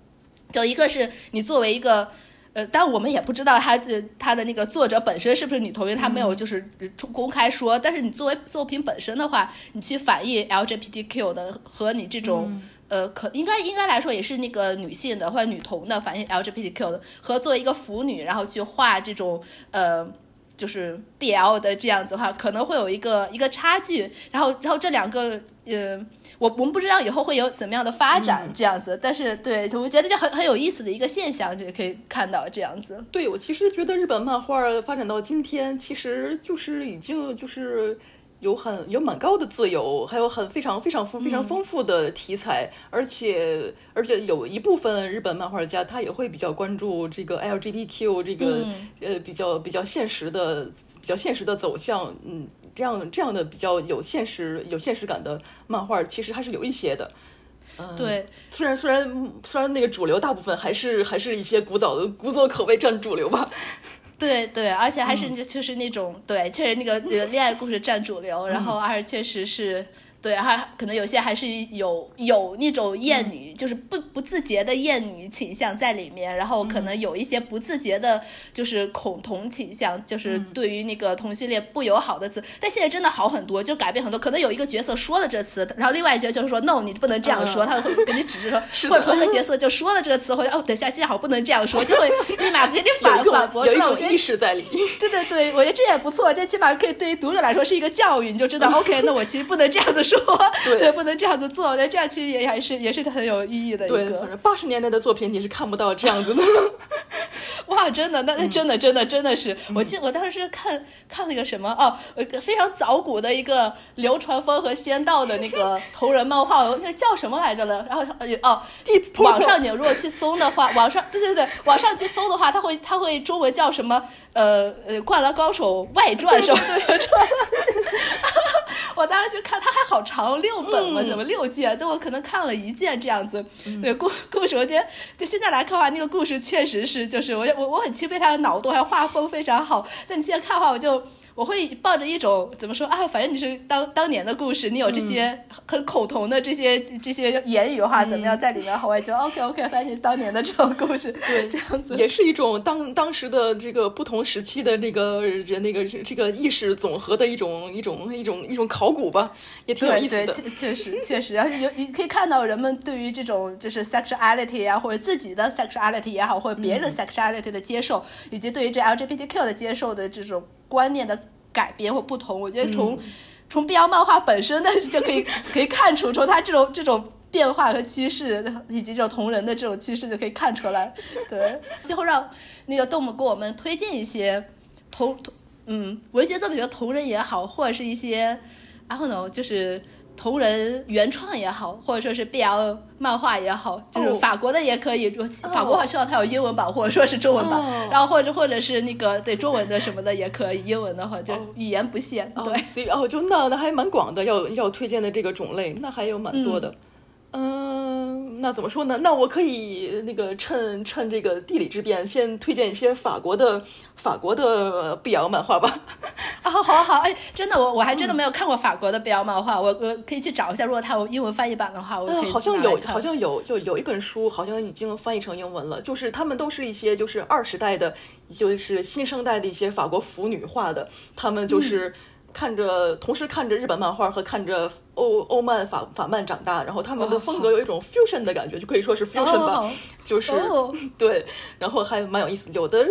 就一个是你作为一个。呃，但我们也不知道他的他的那个作者本身是不是女同，因为他没有就是公开说。但是你作为作品本身的话，你去反映 LGBTQ 的和你这种呃，可应该应该来说也是那个女性的或者女童的反映 LGBTQ 的，和作为一个腐女，然后去画这种呃就是 BL 的这样子的话，可能会有一个一个差距。然后然后这两个呃。我我们不知道以后会有怎么样的发展，这样子，但是对，我觉得就很很有意思的一个现象，就可以看到这样子。对我其实觉得日本漫画发展到今天，其实就是已经就是有很有蛮高的自由，还有很非常非常丰非常丰富的题材，而且而且有一部分日本漫画家他也会比较关注这个 LGBTQ 这个呃比较比较现实的比较现实的走向，嗯。这样这样的比较有现实有现实感的漫画，其实还是有一些的。嗯，对，虽然虽然虽然那个主流大部分还是还是一些古早的古早口味占主流吧。对对，而且还是就是那种对，确实那个恋爱故事占主流，然后而且确实是。对，还可能有些还是有有那种厌女，就是不不自觉的厌女倾向在里面，然后可能有一些不自觉的，就是恐同倾向，就是对于那个同性恋不友好的词。但现在真的好很多，就改变很多。可能有一个角色说了这词，然后另外一角就是说 no，你不能这样说，他会给你指示说，或者同一个角色就说了这个词，或者哦，等下现在好不能这样说，就会立马给你 反反驳。有一种意识在里面。对对对，我觉得这也不错，这起码可以对于读者来说是一个教育，你就知道 OK，那我其实不能这样子。说对，不能这样子做，那这样其实也还是也是很有意义的一个。八十年代的作品你是看不到这样子的。哇，真的，那那真的真的真的是，我记我当时看看了一个什么哦，非常早古的一个流传风和仙道的那个 同人漫画，那叫什么来着了？然后哦，网上你如果去搜的话，网上对对对，网上去搜的话，它会它会中文叫什么？呃呃，灌篮高手外传什么的。我当时就看，它还好长，六本嘛，怎么六卷？就我可能看了一卷这样子。对故故事，我觉得对现在来看的话，那个故事确实是，就是我我我很钦佩他的脑洞，还有画风非常好。但你现在看的话，我就。我会抱着一种怎么说啊，反正你是当当年的故事，你有这些很口同的这些这些言语的话，怎么样在里面？我也觉得 OK OK，反正是当年的这种故事，对，这样子也是一种当当时的这个不同时期的那个人那个这个意识总和的一种一种一种一种考古吧，也挺有意思的。确确实确实，然后有你可以看到人们对于这种就是 sexuality 啊，或者自己的 sexuality 也好，或者别人 sexuality 的接受，以及对于这 LGBTQ 的接受的这种。观念的改变或不同，我觉得从从 BL 漫画本身的就可以 可以看出，从它这种这种变化和趋势，以及这种同人的这种趋势就可以看出来。对，最后让那个动物给我们推荐一些同同嗯文学作品的同人也好，或者是一些 I don't know 就是。同人原创也好，或者说是 BL 漫画也好，就是法国的也可以。法国话希望它有英文版，或者说是中文版。然后或者或者是那个对中文的什么的也可以，英文的话就语言不限。对，哦，就那那还蛮广的，要要推荐的这个种类，那还有蛮多的。嗯。那怎么说呢？那我可以那个趁趁这个地理之便，先推荐一些法国的法国的 BL 漫画吧。啊，好好好，哎，真的，我我还真的没有看过法国的 BL 漫画，我我可以去找一下，如果它有英文翻译版的话，我好像有，好像有，就有一本书好像已经翻译成英文了，就是他们都是一些就是二十代的，就是新生代的一些法国腐女画的，他们就是。看着，同时看着日本漫画和看着欧欧漫法法漫长大，然后他们的风格有一种 fusion 的感觉，就可以说是 fusion 吧，哦、就是、哦、对，然后还蛮有意思，有的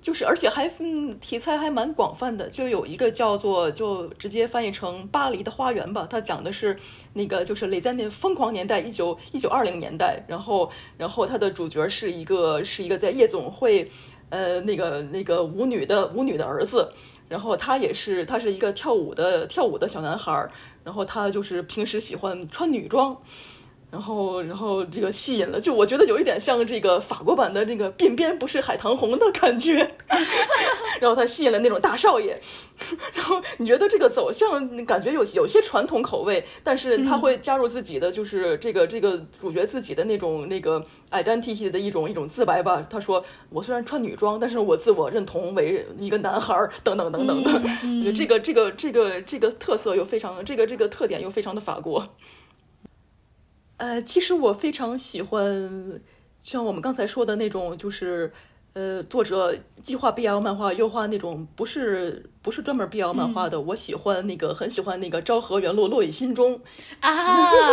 就是而且还嗯题材还蛮广泛的，就有一个叫做就直接翻译成巴黎的花园吧，它讲的是那个就是雷在那疯狂年代一九一九二零年代，然后然后它的主角是一个是一个在夜总会呃那个那个舞女的舞女的儿子。然后他也是，他是一个跳舞的跳舞的小男孩儿，然后他就是平时喜欢穿女装，然后然后这个吸引了，就我觉得有一点像这个法国版的那个鬓边不是海棠红的感觉，然后他吸引了那种大少爷，然后你觉得这个走向感觉有有些传统口味，但是他会加入自己的就是这个这个主角自己的那种那个 identity 的一种一种自白吧。他说我虽然穿女装，但是我自我认同为一个男孩儿，等等等等的。嗯我觉得这个这个这个这个特色又非常这个这个特点又非常的法国。呃，其实我非常喜欢像我们刚才说的那种，就是呃，作者既画 BL 漫画又画那种不是不是专门 BL 漫画的。嗯、我喜欢那个很喜欢那个《昭和元禄落雨心中》啊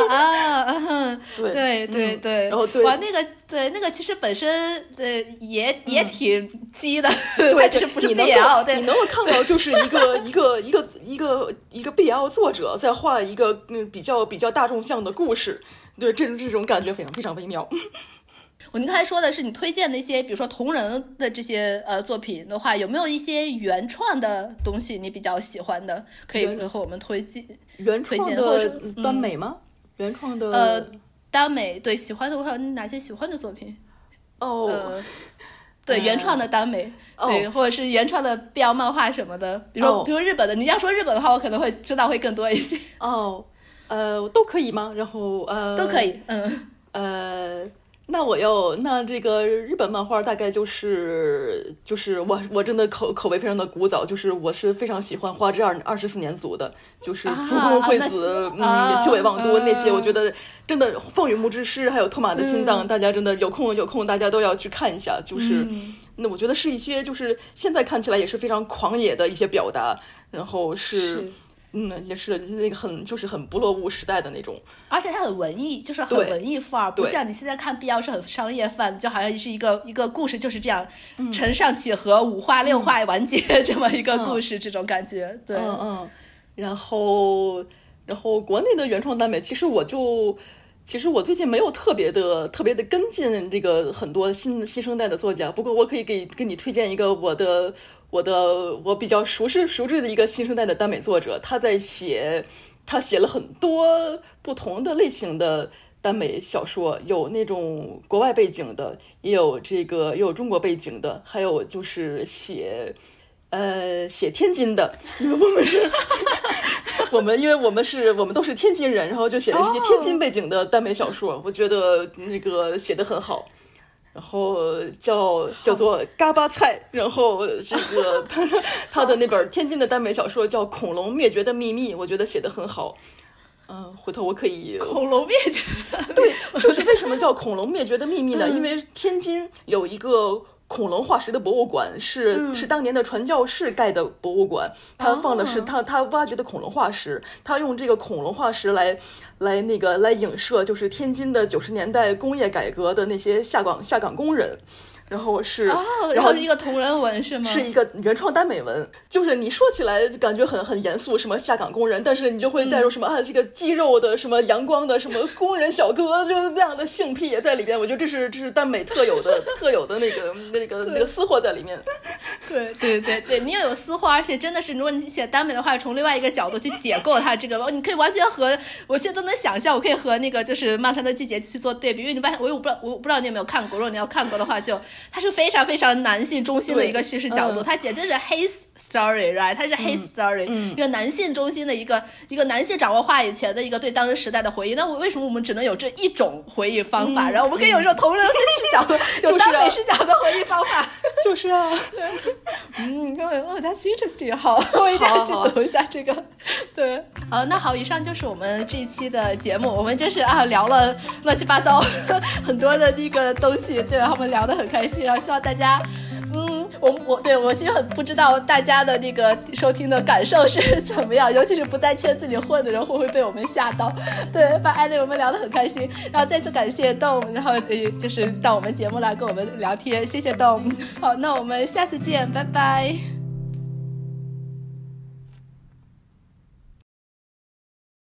啊，嗯、对对对对，嗯、然后对哇，那个对那个其实本身呃也也挺激的，嗯、对，就是不是你 BL，对，你能够看到就是一个一个一个一个一个 BL 作者在画一个嗯比较比较大众向的故事。对，这种这种感觉非常非常微妙。我您刚才说的是你推荐的一些，比如说同人的这些呃作品的话，有没有一些原创的东西你比较喜欢的，可以和我们推荐？原创的耽美吗？嗯、原创的呃耽美，对，喜欢的我还有哪些喜欢的作品？哦，呃，对，原创的耽美，哦、对，或者是原创的 BL 漫画什么的，比如说、哦、比如日本的，你要说日本的话，我可能会知道会更多一些。哦。呃，都可以吗？然后呃，都可以，嗯，呃，那我要那这个日本漫画大概就是就是我我真的口口味非常的古早，就是我是非常喜欢花之二二十四年组的，就是竹宫惠子、啊、嗯、秋尾望都、嗯、那些，我觉得真的《风雨木之诗》还有《托马的心脏》嗯，大家真的有空有空大家都要去看一下，就是、嗯、那我觉得是一些就是现在看起来也是非常狂野的一些表达，然后是。是嗯，也是那个很就是很不落伍时代的那种，而且它很文艺，就是很文艺范儿，不像你现在看 BL 是很商业范，就好像是一个一个故事就是这样，嗯、承上启合，五话六话完结、嗯、这么一个故事，嗯、这种感觉，对，嗯嗯，然后然后国内的原创耽美，其实我就。其实我最近没有特别的特别的跟进这个很多新新生代的作家，不过我可以给给你推荐一个我的我的我比较熟识熟知的一个新生代的耽美作者，他在写他写了很多不同的类型的耽美小说，有那种国外背景的，也有这个也有中国背景的，还有就是写呃写天津的，因为我们是。我们因为我们是我们都是天津人，然后就写了一些天津背景的耽美小说，oh. 我觉得那个写的很好。然后叫叫做嘎巴菜，然后这个他他的那本天津的耽美小说叫《恐龙灭绝的秘密》，我觉得写的很好。嗯，回头我可以。恐龙灭绝。对，就是为什么叫恐龙灭绝的秘密呢？因为天津有一个。恐龙化石的博物馆是、嗯、是当年的传教士盖的博物馆，他放的是他他挖掘的恐龙化石，他用这个恐龙化石来来那个来影射，就是天津的九十年代工业改革的那些下岗下岗工人。然后是，哦、然后是一个同人文是吗？是一个原创耽美文，就是你说起来感觉很很严肃，什么下岗工人，但是你就会带入什么、嗯、啊，这个肌肉的什么阳光的什么工人小哥，就是那样的性癖也在里边。我觉得这是这是耽美特有的特有的那个那个那个私货在里面。对对对对，你又有私货，而且真的是，如果你写耽美的话，从另外一个角度去解构它这个，你可以完全和我现在都能想象，我可以和那个就是《漫长的季节》去做对比，因为你发现我我不知道我不知道你有没有看过，如果你要看过的话，就它是非常非常男性中心的一个叙事角度，它简直是 his story，right？它是 his story，一个男性中心的一个一个男性掌握话语权的一个对当时时代的回忆。那我为什么我们只能有这一种回忆方法？然后我们可以有这种同人视角、有 耽美视角的回忆方法？就是啊，嗯，哦，That's interesting，好，我一定要去读一下这个。对，好，那好，以上就是我们这一期的节目。我们就是啊，聊了乱七八糟很多的那个东西，对，然后我们聊得很开心，然后希望大家。嗯，我我对我其实很不知道大家的那个收听的感受是怎么样，尤其是不在圈子里混的人会不会被我们吓到？对，把艾丽我们聊得很开心，然后再次感谢 Dom，然后呃就是到我们节目来跟我们聊天，谢谢 Dom。好，那我们下次见，拜拜。